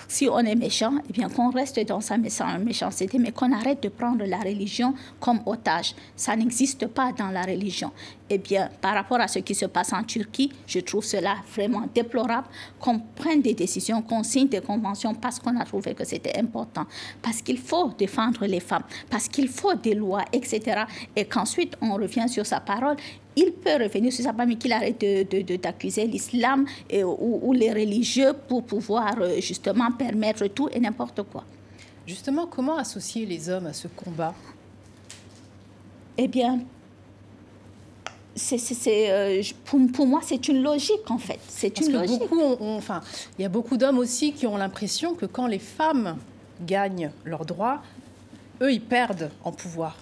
si on est méchant, eh bien qu'on reste dans sa méchanceté, mais qu'on arrête de prendre la religion comme otage. Ça n'existe pas dans la religion. Eh bien, par rapport à ce qui se passe en Turquie, je trouve cela vraiment déplorable qu'on prenne des décisions, qu'on signe des conventions parce qu'on a trouvé que c'était important, parce qu'il faut défendre les femmes, parce qu'il faut des lois, etc. Et qu'ensuite on revient sur sa parole il peut revenir sur sa mais qu'il arrête d'accuser l'islam ou, ou, les religieux pour pouvoir euh, justement permettre tout et n'importe quoi. Justement, comment associer les hommes à ce combat? Eh bien, c'est, euh, pour, moi, c'est une logique, en fait. C'est une logique. enfin, il y a beaucoup d'hommes aussi qui ont l'impression que quand les femmes gagnent leurs droits, eux, ils perdent en pouvoir.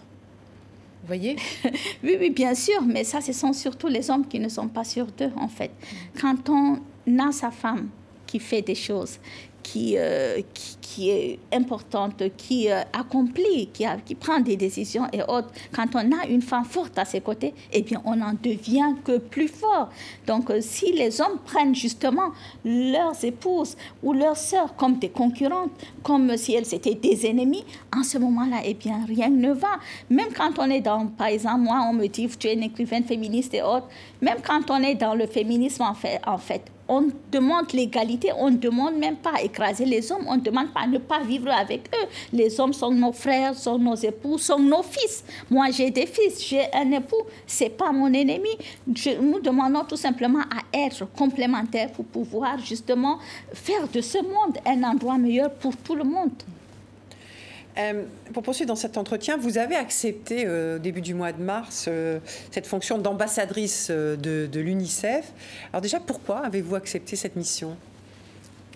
Vous voyez? Oui, oui, bien sûr, mais ça, ce sont surtout les hommes qui ne sont pas sûrs d'eux, en fait. Quand on a sa femme qui fait des choses, qui, qui, qui, est importante, qui accomplit, qui, qui prend des décisions et autres, quand on a une femme forte à ses côtés, eh bien, on en devient que plus fort. Donc, si les hommes prennent justement leurs épouses ou leurs sœurs comme des concurrentes, comme si elles étaient des ennemis, en ce moment-là, eh bien, rien ne va. Même quand on est dans, par exemple, moi, on me dit, tu es une écrivaine féministe et autres, même quand on est dans le féminisme, en fait on demande l'égalité, on ne demande même pas écraser les hommes, on ne demande pas ne pas vivre avec eux. Les hommes sont nos frères, sont nos époux, sont nos fils. Moi, j'ai des fils, j'ai un époux, c'est pas mon ennemi. nous demandons tout simplement à être complémentaires pour pouvoir justement faire de ce monde un endroit meilleur pour tout le monde. Euh, pour poursuivre dans cet entretien, vous avez accepté euh, au début du mois de mars euh, cette fonction d'ambassadrice de, de l'UNICEF. Alors déjà, pourquoi avez-vous accepté cette mission?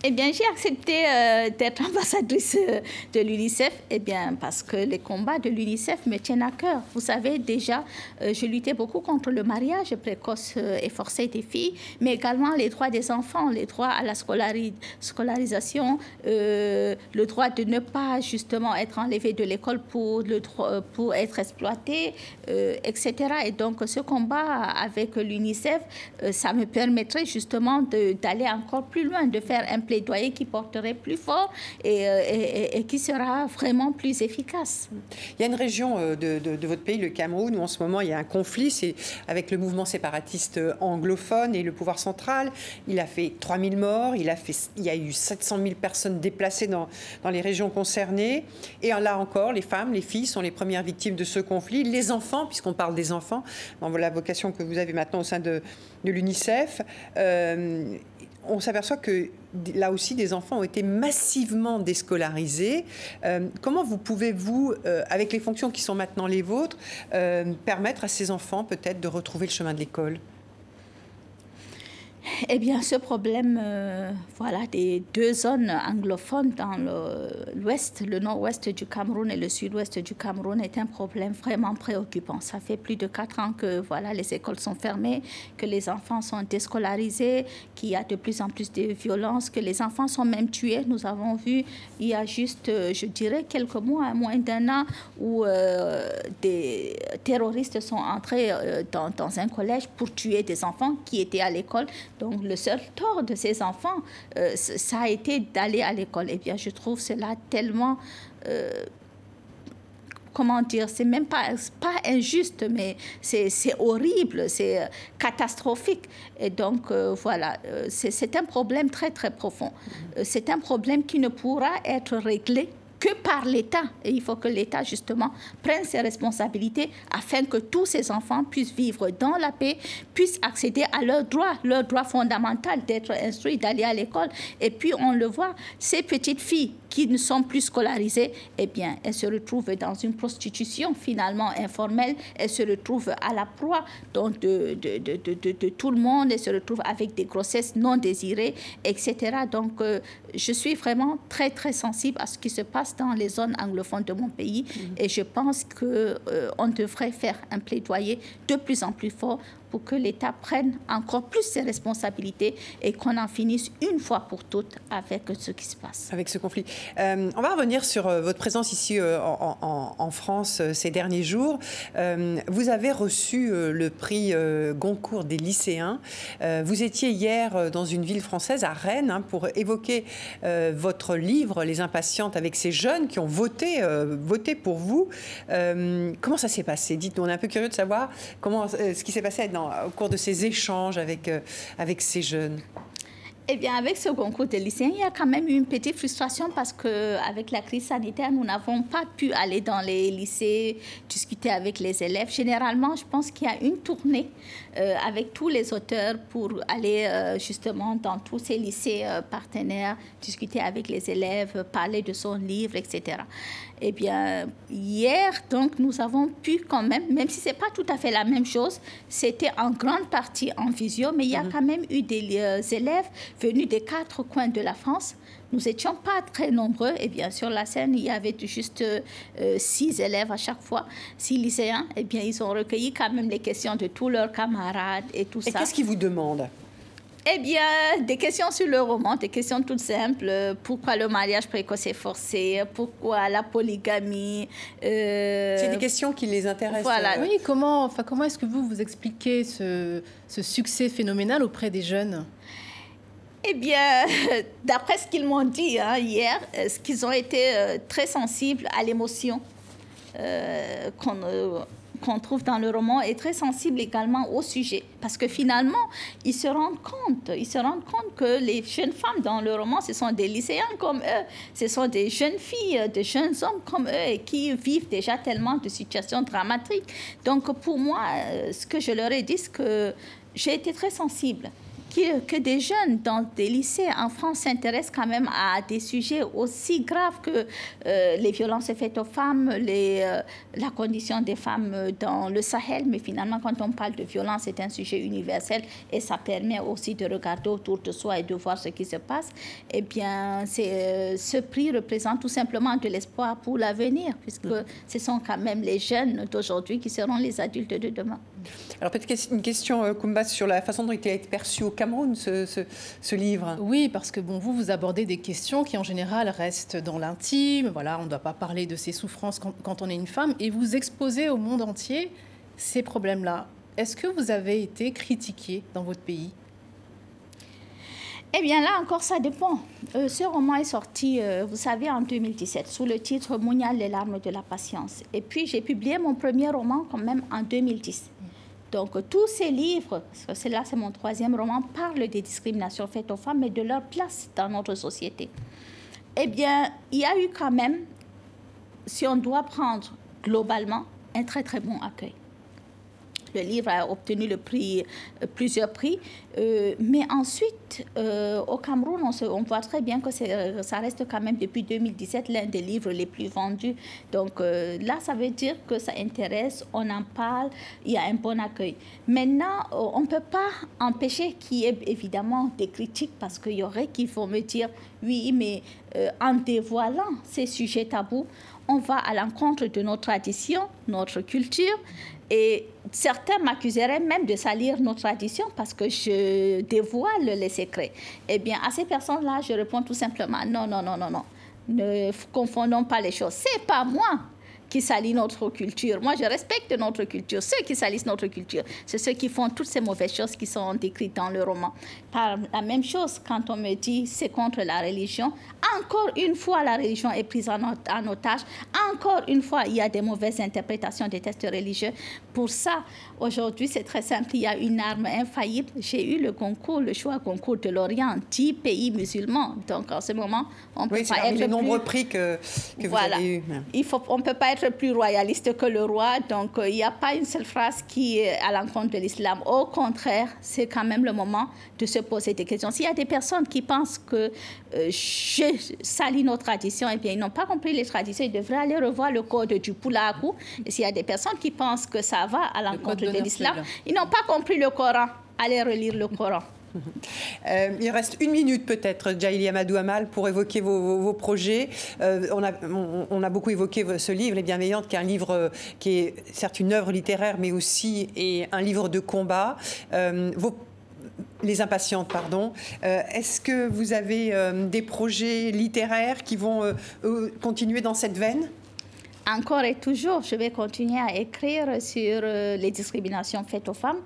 Eh bien, j'ai accepté euh, d'être ambassadrice euh, de l'UNICEF, eh bien, parce que les combats de l'UNICEF me tiennent à cœur. Vous savez, déjà, euh, je luttais beaucoup contre le mariage précoce et forcé des filles, mais également les droits des enfants, les droits à la scolarisation, le droit de ne pas justement être enlevé de l'école pour, pour être exploité, etc. Et donc, ce combat avec l'UNICEF, ça me permettrait justement d'aller encore plus loin, de faire un plaidoyer qui porterait plus fort euh, et, qui sera vraiment plus efficace. Il y a une région euh, de, votre pays, le Cameroun, où en ce moment il y a un conflit, c'est avec le mouvement séparatiste anglophone et le pouvoir central. Il a fait 3000 morts, il, a fait, il y a eu 700 000 personnes déplacées dans, les régions concernées. Et là encore, les femmes, les filles sont les premières victimes de ce conflit. Les enfants, puisqu'on parle des enfants, dans la vocation que vous avez maintenant au sein de, l'UNICEF, euh, on s'aperçoit que là aussi, des enfants ont été massivement déscolarisés. Euh, comment vous pouvez-vous, euh, avec les fonctions qui sont maintenant les vôtres, euh, permettre à ces enfants peut-être de retrouver le chemin de l'école? eh bien, ce problème euh, voilà, des deux zones anglophones dans l'ouest, le, nord-ouest du Cameroun et le sud-ouest du Cameroun est un problème vraiment préoccupant. Ça fait plus de quatre ans que voilà, les écoles sont fermées, que les enfants sont déscolarisés, qu'il y a de plus en plus de violences, que les enfants sont même tués. Nous avons vu il y a juste, euh, je dirais, quelques mois, moins d'un an, où euh, des terroristes sont entrés dans, dans un collège pour tuer des enfants qui étaient à l'école. Donc le seul tort de ces enfants, euh, ça a été d'aller à l'école. Eh bien, je trouve cela tellement... Euh, comment dire, c'est même pas, pas injuste, mais c'est horrible, c'est euh, catastrophique. Et donc, voilà, c'est un problème très, très profond. C'est un problème qui ne pourra être réglé que par l'État. Et il faut que l'État, justement, prenne ses responsabilités afin que tous ces enfants puissent vivre dans la paix, puissent accéder à leurs droits, leur droit fondamental d'être instruits, d'aller à l'école. Et puis, on le voit, ces petites filles qui ne sont plus scolarisées, eh bien, elles se retrouvent dans une prostitution finalement informelle, elles se retrouvent à la proie donc de, de, de, de, tout le monde, elles se retrouvent avec des grossesses non désirées, etc. Donc, euh, je suis vraiment très, très sensible à ce qui se passe dans les zones anglophones de mon pays mm-hmm. et je pense qu'on euh, on devrait faire un plaidoyer de plus en plus fort pour que l'État prenne encore plus ses responsabilités et qu'on en finisse une fois pour toutes avec ce qui se passe. Avec ce conflit. Euh, on va revenir sur euh, votre présence ici euh, en, France ces derniers jours. vous avez reçu le prix Goncourt des lycéens. vous étiez hier dans une ville française, à Rennes, hein, pour évoquer votre livre, Les Impatientes, avec ces jeunes qui ont voté, voté pour vous. comment ça s'est passé? Dites-nous, on est un peu curieux de savoir comment, ce qui s'est passé au cours de ces échanges avec, euh, avec ces jeunes? Eh bien, avec ce concours de lycéens, il y a quand même eu une petite frustration parce qu'avec la crise sanitaire, nous n'avons pas pu aller dans les lycées, discuter avec les élèves. Généralement, je pense qu'il y a une tournée euh, avec tous les auteurs pour aller euh, justement dans tous ces lycées partenaires, discuter avec les élèves, parler de son livre, etc. Eh bien, hier, donc, nous avons pu quand même, même si ce n'est pas tout à fait la même chose, c'était en grande partie en visio, mais il y a mhm. quand même eu des euh, élèves venus des quatre coins de la France. Nous n'étions pas très nombreux. Et bien, sur la scène, il y avait juste euh, six élèves à chaque fois, six lycéens. Et bien, ils ont recueilli quand même les questions de tous leurs camarades et tout ça. Et qu'est-ce qu'ils vous demandent? Eh bien, des questions sur le roman, des questions toutes simples. Pourquoi le mariage précoce est forcé? Pourquoi la polygamie euh, C'est des questions qui les intéressent. Voilà. Oui, comment, enfin, comment est-ce que vous vous expliquez ce, ce succès phénoménal auprès des jeunes? Eh bien, d'après ce qu'ils m'ont dit hein, hier, euh, ce qu'ils ont été euh, très sensibles à l'émotion euh, qu'on trouve dans le roman et très sensibles également au sujet. Parce que finalement, ils se rendent compte, ils se rendent compte que les jeunes femmes dans le roman, ce sont des lycéens comme eux, ce sont des jeunes filles, des jeunes hommes comme eux et qui vivent déjà tellement de situations dramatiques. Donc pour moi, ce que je leur ai dit, c'est que j'ai été très sensible que, des jeunes dans des lycées en France s'intéressent quand même à des sujets aussi graves que euh, les violences faites aux femmes, les, euh, la condition des femmes dans le Sahel. Mais finalement, quand on parle de violence, c'est un sujet universel et ça permet aussi de regarder autour de soi et de voir ce qui se passe. Eh bien, euh, ce prix représente tout simplement de l'espoir pour l'avenir, puisque mm. ce sont quand même les jeunes d'aujourd'hui qui seront les adultes de demain. Alors peut-être une question, Kumba, sur la façon dont il a été perçu au Cameroun, ce, livre? Oui, parce que bon, vous, vous abordez des questions qui en général restent dans l'intime. Voilà, on ne doit pas parler de ses souffrances quand, on est une femme. Et vous exposez au monde entier ces problèmes-là. Est-ce que vous avez été critiqué dans votre pays? Eh bien là encore, ça dépend. Euh, ce roman est sorti, euh, vous savez, en 2017, sous le titre Mounial, les larmes de la patience. Et puis j'ai publié mon premier roman quand même en 2010. Donc tous ces livres, c'est là c'est mon troisième roman, parlent des discriminations faites aux femmes et de leur place dans notre société. Eh bien, il y a eu quand même, si on doit prendre globalement, un très très bon accueil. Le livre a obtenu euh, plusieurs prix. Euh, mais ensuite, euh, au Cameroun, on, voit très bien que ça reste quand même depuis 2017 l'un des livres les plus vendus. Donc là, ça veut dire que ça intéresse, on en parle, il y a un bon accueil. Maintenant, on ne peut pas empêcher qu'il y ait évidemment des critiques parce qu'il y aurait qui vont me dire, oui, mais en dévoilant ces sujets tabous, on va à l'encontre de nos traditions, notre culture. Et certains m'accuseraient même de salir nos traditions parce que je dévoile les secrets. Eh bien, à ces personnes-là, je réponds tout simplement non, non, non, non, non. Ne confondons pas les choses. C'est pas moi qui salissent notre culture. Moi, je respecte notre culture. Ceux qui salissent notre culture, c'est ceux qui font toutes ces mauvaises choses qui sont décrites dans le roman. Par la même chose, quand on me dit c'est contre la religion, encore une fois, la religion est prise en, en otage. Encore une fois, il y a des mauvaises interprétations des textes religieux. Pour ça, aujourd'hui, c'est très simple. Il y a une arme infaillible. J'ai eu le concours, le choix concours de l'Orient, 10 pays musulmans. Donc, en ce moment, on ne peut pas être. les nombreux prix que, que voilà. vous avez eus. Il faut, on ne peut pas être plus royaliste que le roi. Donc, euh, il n'y a pas une seule phrase qui est à l'encontre de l'islam. Au contraire, c'est quand même le moment de se poser des questions. S'il y a des personnes qui pensent que euh, je salis nos traditions, eh bien, ils n'ont pas compris les traditions. Ils devraient aller revoir le code du Poulakou. Et s'il y a des personnes qui pensent que ça va à l'encontre de l'islam, ils n'ont pas compris le Coran. Allez relire le Coran. Euh, il reste une minute peut-être, Jaili Amadou Amal, pour évoquer vos, projets. Euh, on, a, beaucoup évoqué ce livre, Les Bienveillantes, qui est un livre euh, qui est certes une œuvre littéraire, mais aussi et un livre de combat. les impatientes, pardon. Est-ce que vous avez des projets littéraires qui vont continuer dans cette veine? Encore et toujours, je vais continuer à écrire sur les discriminations faites aux femmes,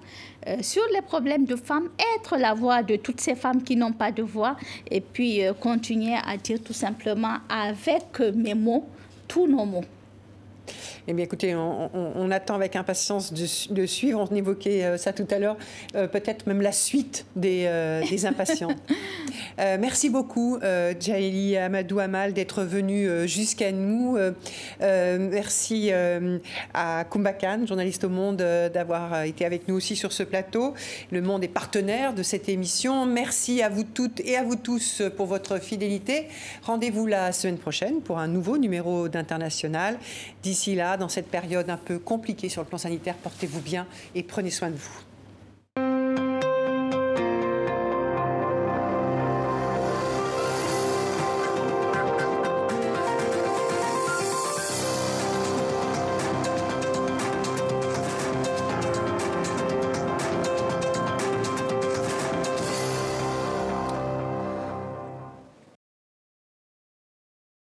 euh, sur les problèmes de femmes, être la voix de toutes ces femmes qui n'ont pas de voix, et puis euh, continuer à dire tout simplement avec mes mots, tous nos mots. Eh bien, écoutez, on, attend avec impatience de, suivre. On évoquait euh, ça tout à l'heure, peut-être même la suite des, des impatients. merci beaucoup, Jaili Amadou Amal, d'être venu jusqu'à nous. merci à Kumbakan, journaliste au Monde, d'avoir été avec nous aussi sur ce plateau. Le Monde est partenaire de cette émission. Merci à vous toutes et à vous tous pour votre fidélité. Rendez-vous la semaine prochaine pour un nouveau numéro d'International. D'ici dans cette période un peu compliquée sur le plan sanitaire, portez-vous bien et prenez soin de vous.